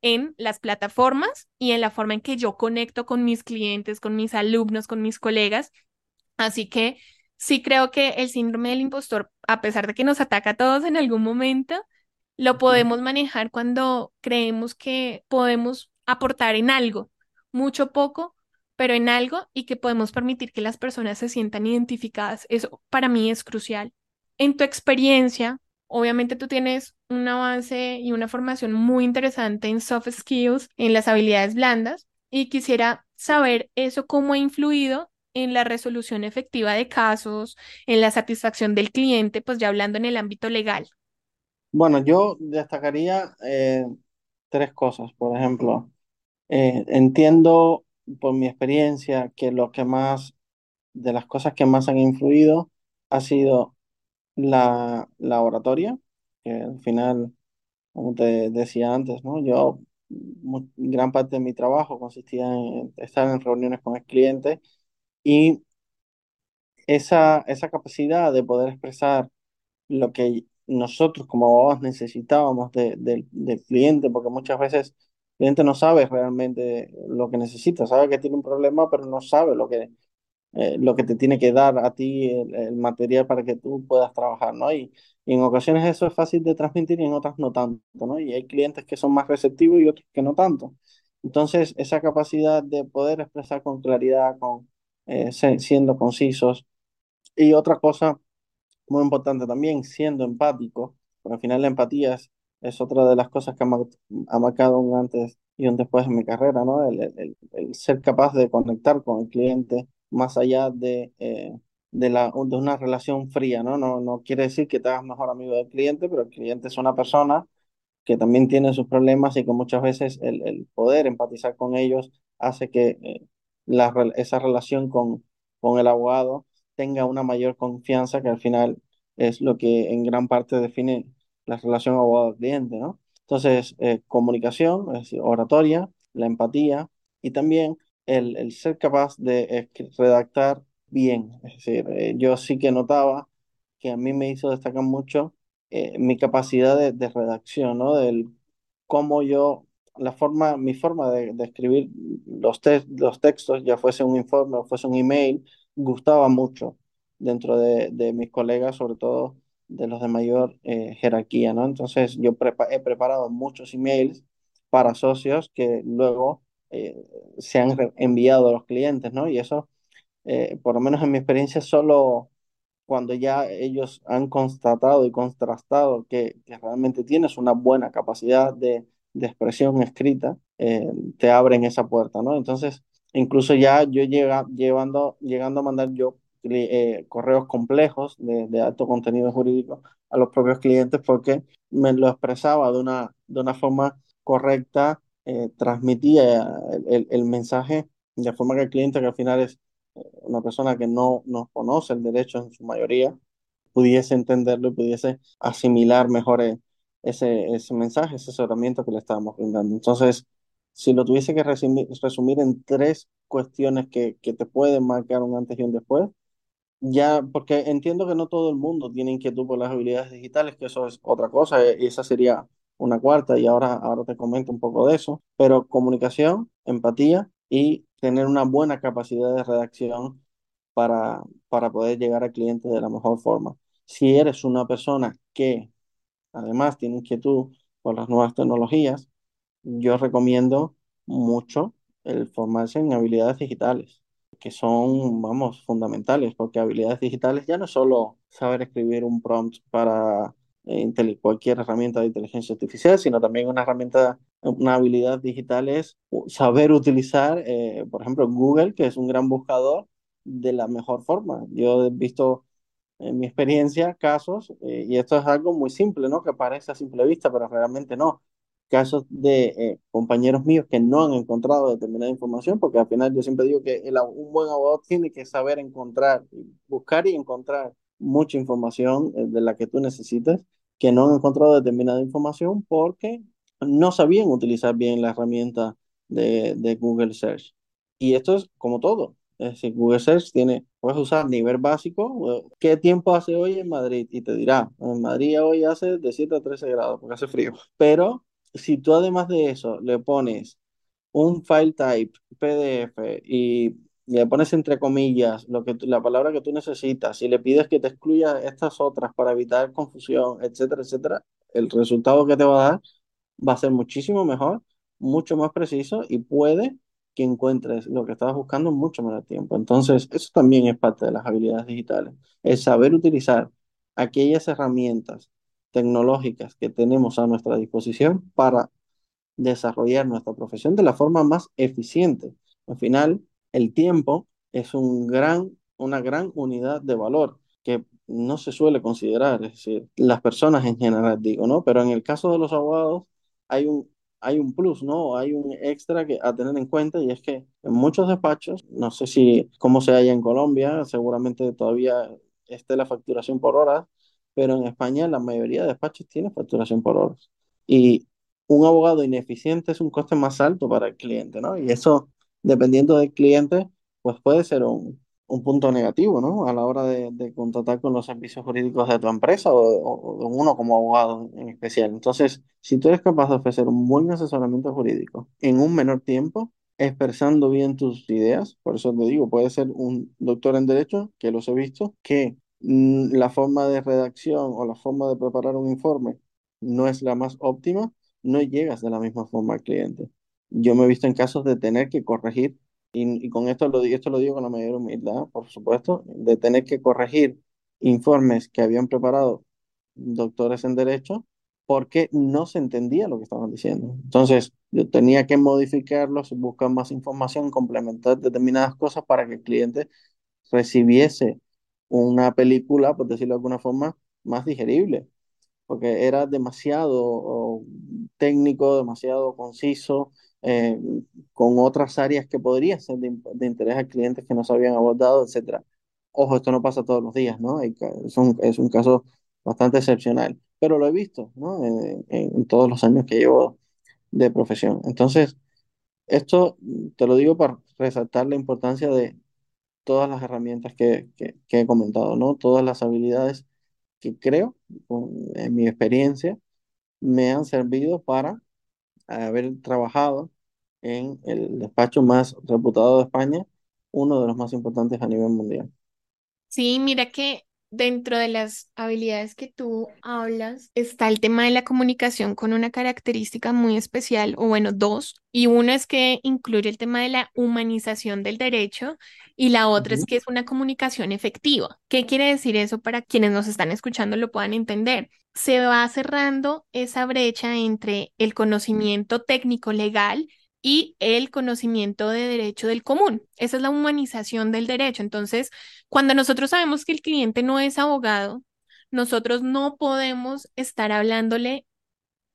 en las plataformas y en la forma en que yo conecto con mis clientes, con mis alumnos, con mis colegas. Así que sí creo que el síndrome del impostor, a pesar de que nos ataca a todos en algún momento, lo podemos manejar cuando creemos que podemos aportar en algo, mucho poco, pero en algo y que podemos permitir que las personas se sientan identificadas. Eso para mí es crucial. En tu experiencia, Obviamente tú tienes un avance y una formación muy interesante en soft skills, en las habilidades blandas, y quisiera saber eso cómo ha influido en la resolución efectiva de casos, en la satisfacción del cliente, pues ya hablando en el ámbito legal. Bueno, yo destacaría eh, tres cosas. Por ejemplo, eh, entiendo por mi experiencia que lo que más, de las cosas que más han influido ha sido la, la oratoria, que al final, como te decía antes, ¿no? Yo, gran parte de mi trabajo consistía en estar en reuniones con el cliente y esa, esa capacidad de poder expresar lo que nosotros como abogados necesitábamos de, del cliente, porque muchas veces el cliente no sabe realmente lo que necesita, sabe que tiene un problema, pero no sabe lo que, eh, lo que te tiene que dar a ti el, material para que tú puedas trabajar, ¿no? Y, en ocasiones eso es fácil de transmitir y en otras no tanto, ¿no? Y hay clientes que son más receptivos y otros que no tanto. Entonces, esa capacidad de poder expresar con claridad, con, eh, siendo concisos. Y otra cosa muy importante también, siendo empático, porque al final la empatía es, es otra de las cosas que ha, marcado un antes y un después en mi carrera, ¿no? El, el, el ser capaz de conectar con el cliente, más allá de, eh, de, la, de una relación fría, ¿no? ¿no? No quiere decir que te hagas mejor amigo del cliente, pero el cliente es una persona que también tiene sus problemas y que muchas veces el, el poder empatizar con ellos hace que eh, la, esa relación con, con el abogado tenga una mayor confianza, que al final es lo que en gran parte define la relación abogado-cliente, ¿no? Entonces, eh, comunicación, es decir, oratoria, la empatía y también el, ser capaz de redactar bien. Es decir, eh, yo sí que notaba que a mí me hizo destacar mucho eh, mi capacidad de, redacción, ¿no? Del cómo yo la forma, mi forma de, escribir los, textos, ya fuese un informe o fuese un email, gustaba mucho dentro de, mis colegas, sobre todo de los de mayor eh, jerarquía, ¿no? Entonces yo he preparado muchos emails para socios que luego eh, se han enviado a los clientes, ¿no? Y eso, eh, por lo menos en mi experiencia, solo cuando ya ellos han constatado y contrastado que realmente tienes una buena capacidad de, de expresión escrita, te abren esa puerta, ¿no? Entonces, incluso ya yo llega, llevando, llegando a mandar yo eh, correos complejos de, alto contenido jurídico a los propios clientes porque me lo expresaba de una, de una forma correcta, eh, transmitía el, el, mensaje de forma que el cliente, que al final es eh, una persona que no, no conoce el derecho en su mayoría, pudiese entenderlo y pudiese asimilar mejor ese, ese mensaje, ese asesoramiento que le estábamos brindando. Entonces, si lo tuviese que resumir, resumir en tres cuestiones que, que te pueden marcar un antes y un después, ya, porque entiendo que no todo el mundo tiene inquietud por las habilidades digitales, que eso es otra cosa, y esa sería una cuarta, y ahora, ahora te comento un poco de eso, pero comunicación, empatía y tener una buena capacidad de redacción para, para poder llegar al cliente de la mejor forma. Si eres una persona que además tiene inquietud por las nuevas tecnologías, yo recomiendo mucho el formarse en habilidades digitales que son, vamos, fundamentales, porque habilidades digitales ya no es solo saber escribir un prompt para eh, cualquier herramienta de inteligencia artificial, sino también una herramienta, una habilidad digital es saber utilizar, eh, por ejemplo, Google, que es un gran buscador, de la mejor forma. Yo he visto en mi experiencia casos, eh, y esto es algo muy simple, ¿no? Que parece a simple vista, pero realmente no casos de eh, compañeros míos que no han encontrado determinada información, porque al final yo siempre digo que el, un buen abogado tiene que saber encontrar, buscar y encontrar mucha información eh, de la que tú necesites, que no han encontrado determinada información porque no sabían utilizar bien la herramienta de, de Google Search. Y esto es como todo. Es decir, Google Search tiene, puedes usar nivel básico, ¿qué tiempo hace hoy en Madrid? Y te dirá, en Madrid hoy hace de 7 a 13 grados, porque hace frío. Pero si tú además de eso le pones un file type PDF y le pones entre comillas lo que la palabra que tú necesitas y le pides que te excluya estas otras para evitar confusión, etcétera, etcétera, el resultado que te va a dar va a ser muchísimo mejor, mucho más preciso y puede que encuentres lo que estabas buscando en mucho menos tiempo. Entonces, eso también es parte de las habilidades digitales, el saber utilizar aquellas herramientas tecnológicas que tenemos a nuestra disposición para desarrollar nuestra profesión de la forma más eficiente. Al final, el tiempo es un gran, una gran unidad de valor que no se suele considerar, es decir, las personas en general digo, ¿no? Pero en el caso de los abogados hay un, hay un plus, ¿no? Hay un extra que, a tener en cuenta y es que en muchos despachos, no sé si cómo se halla en Colombia, seguramente todavía esté la facturación por horas, pero en España la mayoría de despachos tiene facturación por horas. Y un abogado ineficiente es un coste más alto para el cliente, ¿no? Y eso, dependiendo del cliente, pues puede ser un, un punto negativo, ¿no? A la hora de, de, contratar con los servicios jurídicos de tu empresa o, de uno como abogado en especial. Entonces, si tú eres capaz de ofrecer un buen asesoramiento jurídico en un menor tiempo, expresando bien tus ideas, por eso te digo, puede ser un doctor en derecho, que los he visto, que Mm, la forma de redacción o la forma de preparar un informe no es la más óptima, no llegas de la misma forma al cliente. Yo me he visto en casos de tener que corregir, y, con esto lo, esto lo digo con la mayor humildad, por supuesto, de tener que corregir informes que habían preparado doctores en derecho porque no se entendía lo que estaban diciendo. Entonces, yo tenía que modificarlos, buscar más información, complementar determinadas cosas para que el cliente recibiese una película, por decirlo de alguna forma, más digerible, porque era demasiado técnico, demasiado conciso, eh, con otras áreas que podrían ser de, interés a clientes que no se habían abordado, etc. Ojo, esto no pasa todos los días, ¿no? es, un, es un caso bastante excepcional, pero lo he visto, ¿no? En, en todos los años que llevo de profesión. Entonces, esto te lo digo para resaltar la importancia de, todas las herramientas que, que, he comentado, ¿no? Todas las habilidades que creo, en mi experiencia, me han servido para haber trabajado en el despacho más reputado de España, uno de los más importantes a nivel mundial. Sí, mira que dentro de las habilidades que tú hablas está el tema de la comunicación con una característica muy especial, o bueno, dos, y una es que incluye el tema de la humanización del derecho y la otra es que es una comunicación efectiva. ¿Qué quiere decir eso para quienes nos están escuchando lo puedan entender? Se va cerrando esa brecha entre el conocimiento técnico legal y el conocimiento de derecho del común. Esa es la humanización del derecho. Entonces, cuando nosotros sabemos que el cliente no es abogado, nosotros no podemos estar hablándole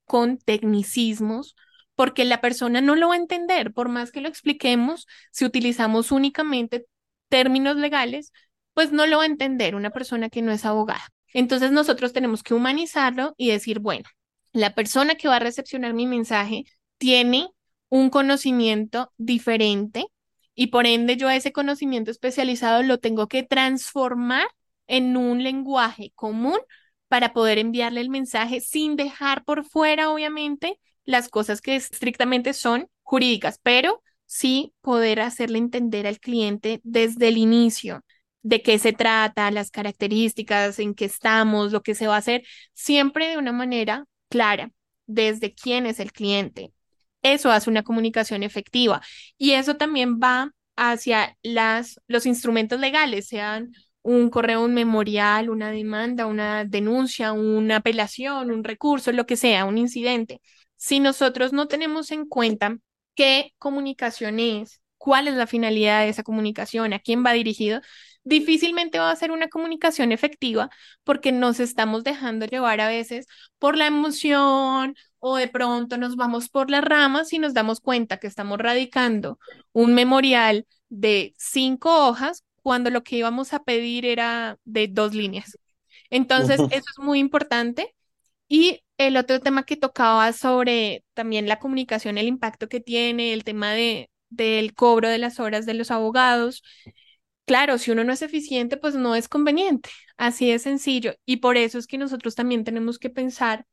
con tecnicismos porque la persona no lo va a entender, por más que lo expliquemos, si utilizamos únicamente términos legales, pues no lo va a entender una persona que no es abogada. Entonces nosotros tenemos que humanizarlo y decir, bueno, la persona que va a recepcionar mi mensaje tiene un conocimiento diferente y por ende yo ese conocimiento especializado lo tengo que transformar en un lenguaje común para poder enviarle el mensaje sin dejar por fuera, obviamente, las cosas que estrictamente son jurídicas, pero sí poder hacerle entender al cliente desde el inicio de qué se trata, las características, en qué estamos, lo que se va a hacer, siempre de una manera clara, desde quién es el cliente, eso hace una comunicación efectiva y eso también va hacia las, los instrumentos legales, sean un correo, un memorial, una demanda, una denuncia, una apelación, un recurso, lo que sea, un incidente. Si nosotros no tenemos en cuenta qué comunicación es, cuál es la finalidad de esa comunicación, a quién va dirigido, difícilmente va a ser una comunicación efectiva porque nos estamos dejando llevar a veces por la emoción o de pronto nos vamos por las ramas y nos damos cuenta que estamos radicando un memorial de cinco hojas cuando lo que íbamos a pedir era de dos líneas. Entonces, eso es muy importante. Y el otro tema que tocaba sobre también la comunicación, el impacto que tiene, el tema de, del cobro de las horas de los abogados. Claro, si uno no es eficiente, pues no es conveniente. Así de sencillo. Y por eso es que nosotros también tenemos que pensar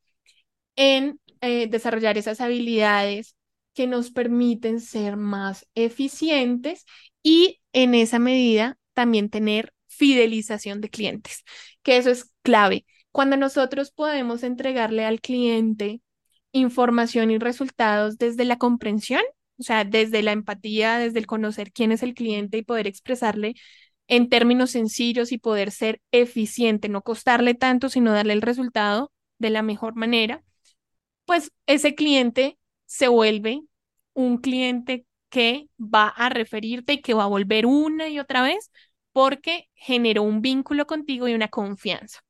en eh, desarrollar esas habilidades que nos permiten ser más eficientes y en esa medida también tener fidelización de clientes, que eso es clave. Cuando nosotros podemos entregarle al cliente información y resultados desde la comprensión, o sea, desde la empatía, desde el conocer quién es el cliente y poder expresarle en términos sencillos y poder ser eficiente, no costarle tanto, sino darle el resultado de la mejor manera, pues ese cliente se vuelve un cliente que va a referirte y que va a volver una y otra vez porque generó un vínculo contigo y una confianza.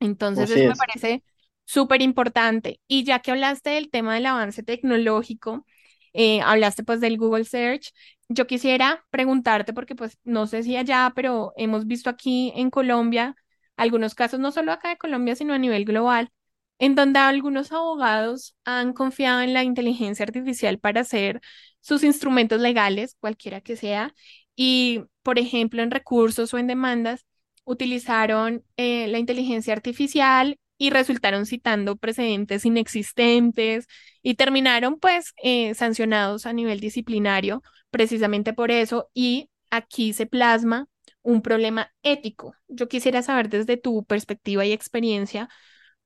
Entonces, eso me parece súper importante. Y ya que hablaste del tema del avance tecnológico, eh, hablaste pues del Google Search, yo quisiera preguntarte, porque pues no sé si allá, pero hemos visto aquí en Colombia algunos casos, no solo acá de Colombia, sino a nivel global, en donde algunos abogados han confiado en la inteligencia artificial para hacer sus instrumentos legales, cualquiera que sea, y, por ejemplo, en recursos o en demandas, utilizaron eh, la inteligencia artificial y resultaron citando precedentes inexistentes y terminaron pues eh, sancionados a nivel disciplinario precisamente por eso y aquí se plasma un problema ético. Yo quisiera saber desde tu perspectiva y experiencia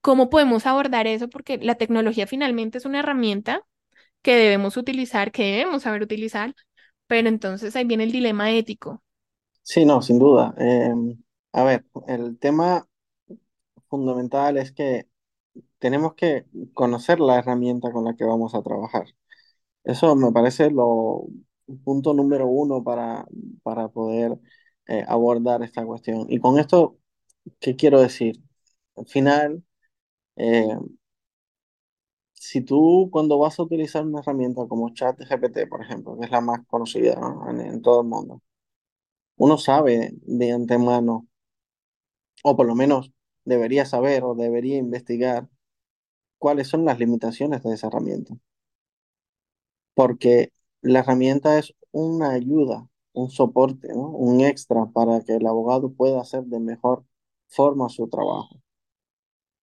¿Cómo podemos abordar eso? Porque la tecnología finalmente es una herramienta que debemos utilizar, que debemos saber utilizar, pero entonces ahí viene el dilema ético. Sí, no, sin duda. Em, a ver, el tema fundamental es que tenemos que conocer la herramienta con la que vamos a trabajar. Eso me parece lo punto número uno para, para poder eh, abordar esta cuestión. Y con esto, ¿qué quiero decir? Al final, eh, si tú cuando vas a utilizar una herramienta como ChatGPT, por ejemplo, que es la más conocida en, todo el mundo, uno sabe de antemano, o por lo menos debería saber o debería investigar cuáles son las limitaciones de esa herramienta. Porque la herramienta es una ayuda, un soporte. Un extra para que el abogado pueda hacer de mejor forma su trabajo.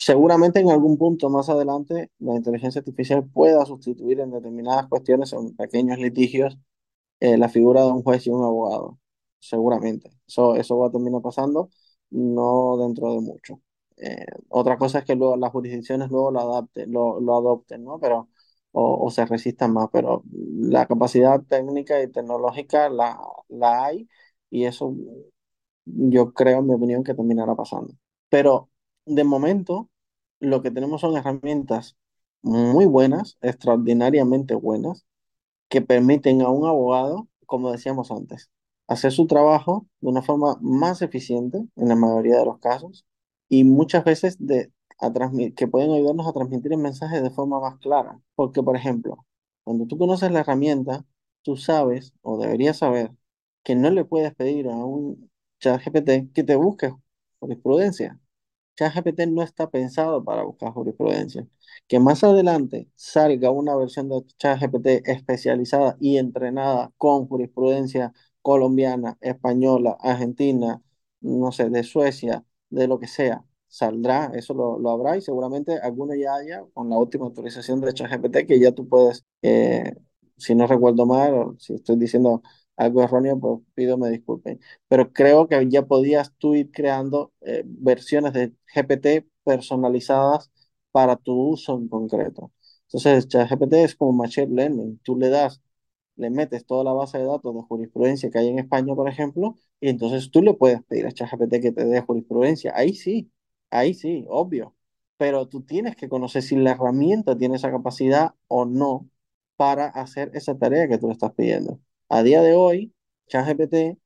Seguramente en algún punto más adelante la inteligencia artificial pueda sustituir en determinadas cuestiones, en pequeños litigios, eh, la figura de un juez y un abogado. Seguramente. Eso, eso va a terminar pasando, no dentro de mucho. Eh, otra cosa es que luego las jurisdicciones luego lo adapten, lo, lo adopten, ¿no? Pero, o, se resistan más, pero la capacidad técnica y tecnológica la, la hay y eso yo creo, en mi opinión, que terminará pasando. Pero de momento, lo que tenemos son herramientas muy buenas, extraordinariamente buenas, que permiten a un abogado, como decíamos antes, hacer su trabajo de una forma más eficiente en la mayoría de los casos y muchas veces de, a que pueden ayudarnos a transmitir el mensaje de forma más clara. Porque, por ejemplo, cuando tú conoces la herramienta, tú sabes o deberías saber que no le puedes pedir a un ChatGPT que te busque jurisprudencia. ChatGPT no está pensado para buscar jurisprudencia. Que más adelante salga una versión de ChatGPT especializada y entrenada con jurisprudencia colombiana, española, argentina, no sé, de Suecia, de lo que sea, saldrá, eso lo, habrá y seguramente alguno ya haya con la última actualización de ChatGPT que ya tú puedes, eh, si no recuerdo mal si estoy diciendo algo erróneo, pues pido me disculpen pero creo que ya podías tú ir creando eh, versiones de GPT personalizadas para tu uso en concreto. Entonces, ChatGPT es como Machine Learning. Tú le das, le metes toda la base de datos de jurisprudencia que hay en España, por ejemplo, y entonces tú le puedes pedir a ChatGPT que te dé jurisprudencia. Ahí sí, ahí sí, obvio. Pero tú tienes que conocer si la herramienta tiene esa capacidad o no para hacer esa tarea que tú le estás pidiendo. A día de hoy, ChatGPT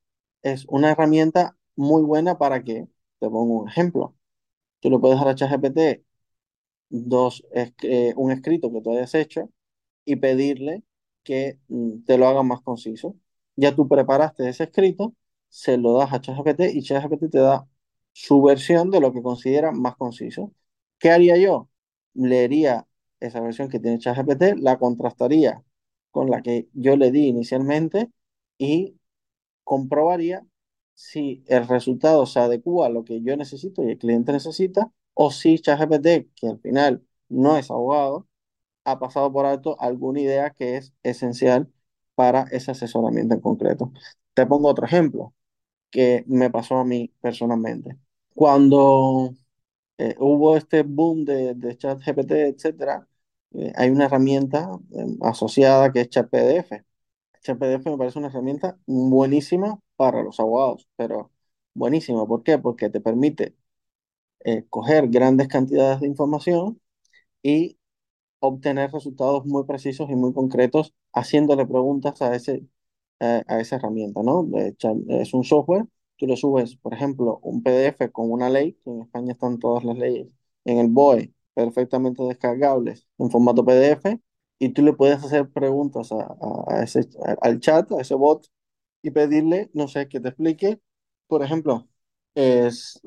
es una herramienta muy buena para que, te pongo un ejemplo, tú le puedes dar a ChatGPT dos, eh, un escrito que tú hayas hecho y pedirle que mm, te lo haga más conciso. Ya tú preparaste ese escrito, se lo das a ChatGPT y ChatGPT te da su versión de lo que considera más conciso. ¿Qué haría yo? Leería esa versión que tiene ChatGPT, la contrastaría con la que yo le di inicialmente y comprobaría si el resultado se adecua a lo que yo necesito y el cliente necesita, o si ChatGPT, que al final no es abogado, ha pasado por alto alguna idea que es esencial para ese asesoramiento en concreto. Te pongo otro ejemplo que me pasó a mí personalmente. Cuando eh, hubo este boom de, de ChatGPT, etcétera, eh, hay una herramienta eh, asociada que es ChatPDF. ChatPDF me parece una herramienta buenísima para los abogados, pero buenísima. ¿Por qué? Porque te permite eh, coger grandes cantidades de información y obtener resultados muy precisos y muy concretos haciéndole preguntas a ese, a, esa herramienta, ¿no? Es un software, tú le subes, por ejemplo, un PDF con una ley, que en España están todas las leyes, en el BOE, perfectamente descargables en formato PDF, y tú le puedes hacer preguntas a, a- ese, al chat, a ese bot, y pedirle, no sé, que te explique, por ejemplo, es,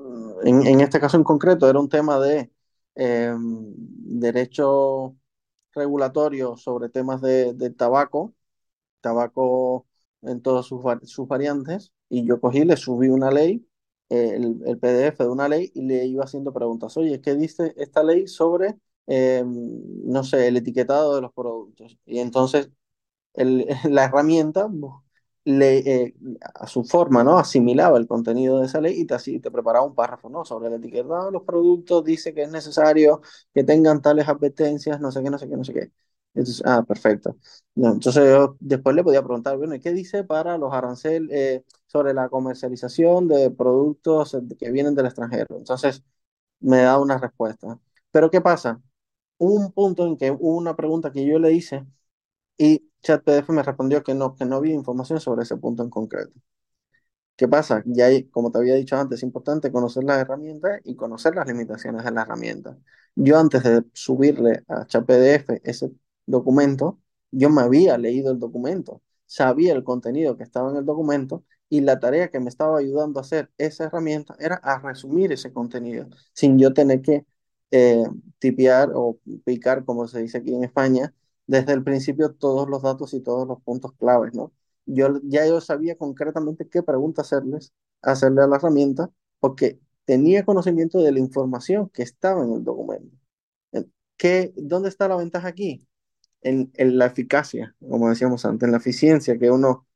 en, en este caso en concreto era un tema de eh, derecho regulatorio sobre temas de, de tabaco, tabaco en todas sus, sus variantes, y yo cogí, le subí una ley, eh, el, el PDF de una ley, y le iba haciendo preguntas. Oye, ¿qué dice esta ley sobre, eh, no sé, el etiquetado de los productos? Y entonces el- la herramienta le, eh, a su forma, ¿no? Asimilaba el contenido de esa ley y te, así, te preparaba un párrafo, ¿no? Sobre el etiquetado de los productos, dice que es necesario que tengan tales advertencias, no sé qué, no sé qué, no sé qué. Entonces, ah, perfecto. No, entonces yo después le podía preguntar, bueno, ¿y qué dice para los aranceles eh, sobre la comercialización de productos que vienen del extranjero? Entonces me da una respuesta. Pero ¿qué pasa? Un punto en que hubo una pregunta que yo le hice y ChatPDF me respondió que no, que no había información sobre ese punto en concreto. ¿Qué pasa? Ya como te había dicho antes, es importante conocer las herramientas y conocer las limitaciones de la herramienta. Yo antes de subirle a ChatPDF ese documento, yo me había leído el documento, sabía el contenido que estaba en el documento y la tarea que me estaba ayudando a hacer esa herramienta era a resumir ese contenido, sin yo tener que eh, tipear o picar, como se dice aquí en España, desde el principio todos los datos y todos los puntos claves, ¿no? yo ya yo sabía concretamente qué pregunta hacerles, hacerle a la herramienta, porque tenía conocimiento de la información que estaba en el documento. ¿Qué, ¿Dónde está la ventaja aquí? En, en la eficacia, como decíamos antes, en la eficiencia que uno,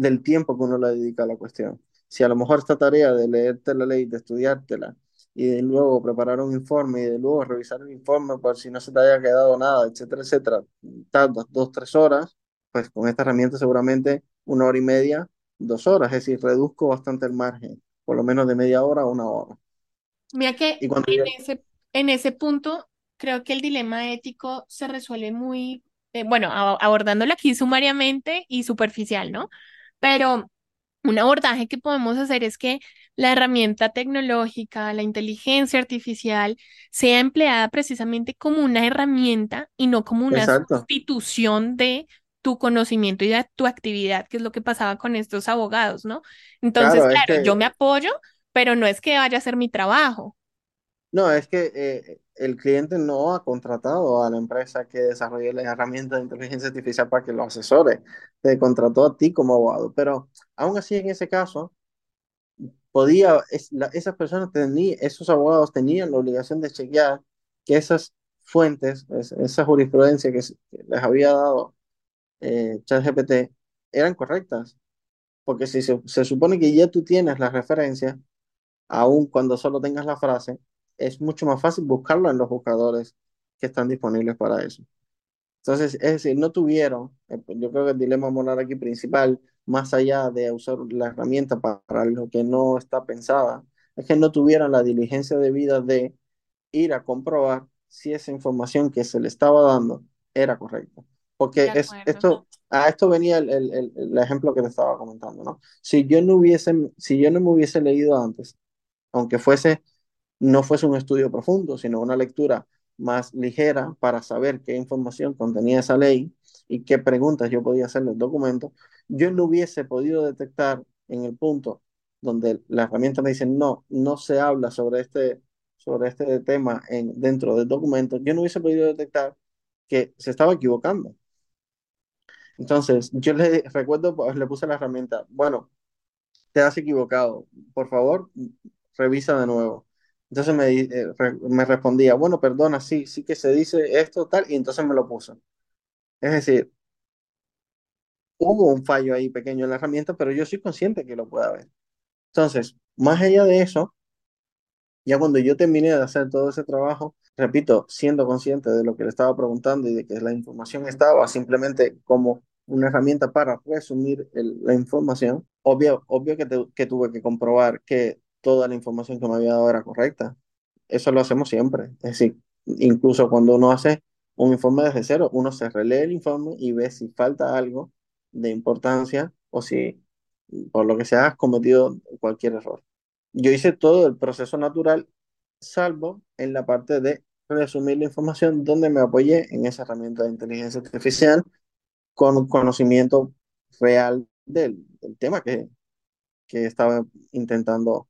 del tiempo que uno le dedica a la cuestión. Si a lo mejor esta tarea de leerte la ley, de estudiártela, y de luego preparar un informe y de luego revisar el informe por si no se te haya quedado nada, etcétera, etcétera, tardas dos, tres horas, pues con esta herramienta seguramente una hora y media, dos horas, es decir, reduzco bastante el margen, por lo menos de media hora a una hora. Mira que en yo- ese, en ese punto creo que el dilema ético se resuelve muy, eh, bueno, abordándolo aquí sumariamente y superficial, ¿no? Pero un abordaje que podemos hacer es que la herramienta tecnológica, la inteligencia artificial, sea empleada precisamente como una herramienta y no como una Exacto. sustitución de tu conocimiento y de tu actividad, que es lo que pasaba con estos abogados, ¿no? Entonces, Claro, es yo me apoyo, pero no es que vaya a ser mi trabajo. no, es que eh, el cliente no ha contratado a la empresa que desarrolle la herramienta de inteligencia artificial para que lo asesore. Te contrató a ti como abogado. Pero aún así, en ese caso, podía, es, la- esas personas tenían, esos abogados tenían la obligación de chequear que esas fuentes, es- esa jurisprudencia que, les había dado eh, ChatGPT eran correctas. Porque si se, se supone que ya tú tienes la referencia, aun cuando solo tengas la frase, es mucho más fácil buscarlo en los buscadores que están disponibles para eso. Entonces, es decir, no tuvieron, eh, yo creo que el dilema moral aquí principal, más allá de usar la herramienta pa- para lo que no está pensada, es que no tuvieron la diligencia debida de ir a comprobar si esa información que se le estaba dando era correcta. Porque es, esto, a esto venía el, el, el- el ejemplo que te estaba comentando, ¿no? Si yo no hubiese, si yo no me hubiese leído antes, aunque fuese no fuese un estudio profundo, sino una lectura más ligera para saber qué información contenía esa ley y qué preguntas yo podía hacerle al documento, yo no hubiese podido detectar en el punto donde la herramienta me dice, no, no se habla sobre este, sobre este tema en, dentro del documento, yo no hubiese podido detectar que se estaba equivocando. Entonces, yo le recuerdo, pues, le puse la herramienta, bueno, te has equivocado, por favor, revisa de nuevo. Entonces me, eh, me respondía, bueno, perdona, sí, sí que se dice esto, tal, y entonces me lo puso. Es decir, hubo un fallo ahí pequeño en la herramienta, pero yo soy consciente que lo puede haber. Entonces, más allá de eso, ya cuando yo terminé de hacer todo ese trabajo, repito, siendo consciente de lo que le estaba preguntando y de que la información estaba simplemente como una herramienta para resumir la información, obvio, obvio que tuve que comprobar que toda la información que me había dado era correcta. Eso lo hacemos siempre. Es decir, incluso cuando uno hace un informe desde cero, uno se relee el informe y ve si falta algo de importancia o si por lo que sea has cometido cualquier error. Yo hice todo el proceso natural, salvo en la parte de resumir la información donde me apoyé en esa herramienta de inteligencia artificial con conocimiento real del, tema que, que estaba intentando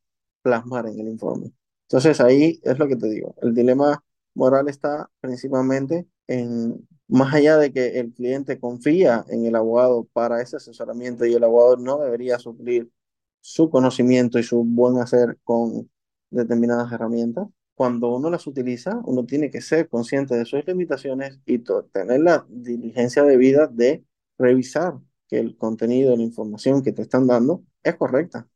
plasmar en el informe. Entonces ahí es lo que te digo, el dilema moral está principalmente en, más allá de que el cliente confía en el abogado para ese asesoramiento y el abogado no debería suplir su conocimiento y su buen hacer con determinadas herramientas. Cuando uno las utiliza, uno tiene que ser consciente de sus limitaciones y tener la diligencia debida de revisar que el contenido, la información que te están dando es correcta.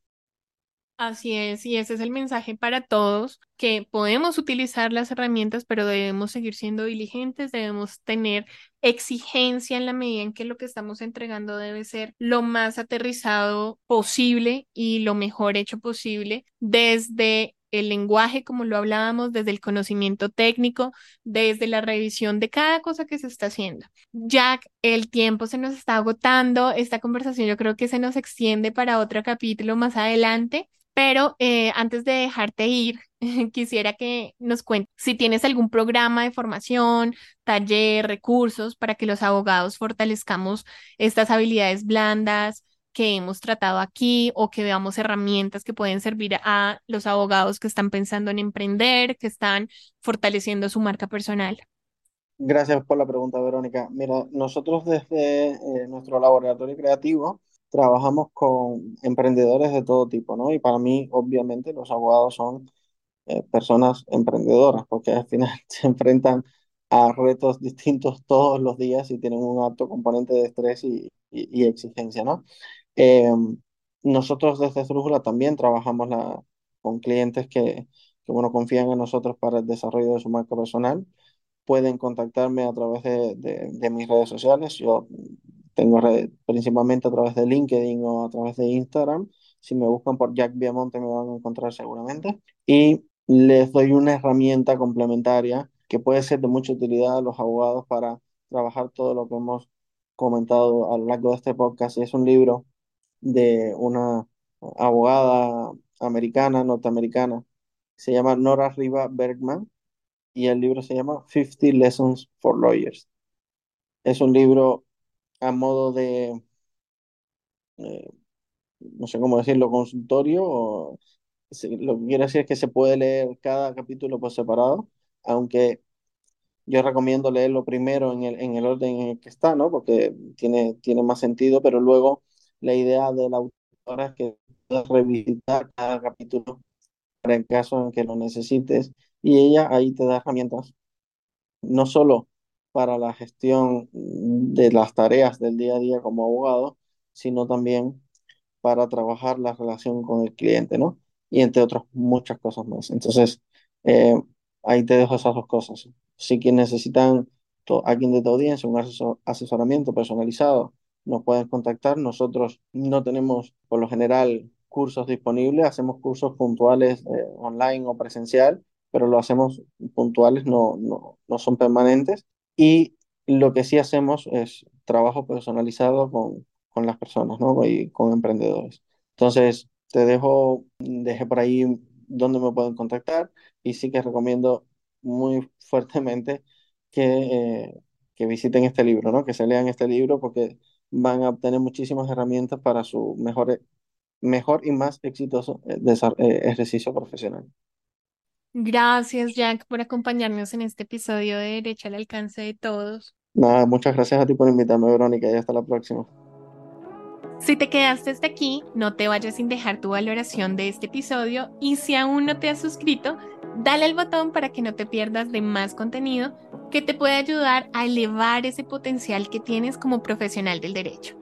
Así es, y ese es el mensaje para todos, que podemos utilizar las herramientas, pero debemos seguir siendo diligentes, debemos tener exigencia en la medida en que lo que estamos entregando debe ser lo más aterrizado posible y lo mejor hecho posible desde el lenguaje, como lo hablábamos, desde el conocimiento técnico, desde la revisión de cada cosa que se está haciendo. Jack, el tiempo se nos está agotando, esta conversación yo creo que se nos extiende para otro capítulo más adelante. Pero eh, antes de dejarte ir, quisiera que nos cuentes si tienes algún programa de formación, taller, recursos para que los abogados fortalezcamos estas habilidades blandas que hemos tratado aquí o que veamos herramientas que pueden servir a los abogados que están pensando en emprender, que están fortaleciendo su marca personal. Gracias por la pregunta, Verónica. Mira, nosotros desde eh, nuestro laboratorio creativo trabajamos con emprendedores de todo tipo, ¿no? Y para mí, obviamente, los abogados son eh, personas emprendedoras, porque al final se enfrentan a retos distintos todos los días y tienen un alto componente de estrés y, y, exigencia, ¿no? Eh, nosotros desde Esdrújula también trabajamos con clientes que, que, bueno, confían en nosotros para el desarrollo de su marca personal. Pueden contactarme a través de, de, de mis redes sociales. Yo tengo principalmente a través de LinkedIn o a través de Instagram. Si me buscan por Jack Viamonte me van a encontrar seguramente. Y les doy una herramienta complementaria que puede ser de mucha utilidad a los abogados para trabajar todo lo que hemos comentado a lo largo de este podcast. Es un libro de una abogada americana, norteamericana. Se llama Nora Riva Bergman y el libro se llama 50 Lessons for Lawyers. Es un libro a modo de, eh, no sé cómo decirlo, consultorio. O, lo que quiero decir es que se puede leer cada capítulo por separado, aunque yo recomiendo leerlo primero en el, en el orden en el que está, ¿no? Porque tiene, tiene más sentido, pero luego la idea de la autora es que puedas revisitar cada capítulo para el caso en que lo necesites y ella ahí te da herramientas, no solo para la gestión de las tareas del día a día como abogado, sino también para trabajar la relación con el cliente, ¿no? Y entre otras muchas cosas más. Entonces, eh, ahí te dejo esas dos cosas. Si quien necesitan alguien de tu audiencia, un asesoramiento personalizado, nos pueden contactar. Nosotros no tenemos, por lo general, cursos disponibles, hacemos cursos puntuales eh, online o presencial, pero lo hacemos puntuales, no, no, no son permanentes. Y lo que sí hacemos es trabajo personalizado con, con las personas, ¿no? Y con emprendedores. Entonces, te dejo, dejé por ahí donde me pueden contactar y sí que recomiendo muy fuertemente que, eh, que visiten este libro, ¿no? Que se lean este libro porque van a obtener muchísimas herramientas para su mejor, mejor y más exitoso eh, eh, ejercicio profesional. Gracias, Jack, por acompañarnos en este episodio de Derecho al alcance de todos. Nada, muchas gracias a ti por invitarme, Verónica, y hasta la próxima. Si te quedaste hasta aquí, no te vayas sin dejar tu valoración de este episodio y si aún no te has suscrito, dale al botón para que no te pierdas de más contenido que te puede ayudar a elevar ese potencial que tienes como profesional del derecho.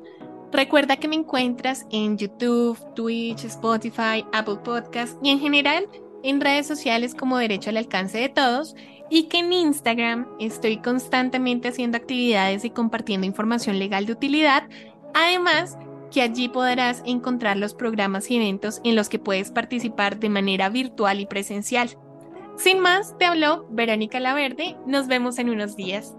Recuerda que me encuentras en YouTube, Twitch, Spotify, Apple Podcast y en general en redes sociales como Derecho al Alcance de Todos y que en Instagram estoy constantemente haciendo actividades y compartiendo información legal de utilidad, además que allí podrás encontrar los programas y eventos en los que puedes participar de manera virtual y presencial. Sin más, te habló Verónica Laverde, nos vemos en unos días.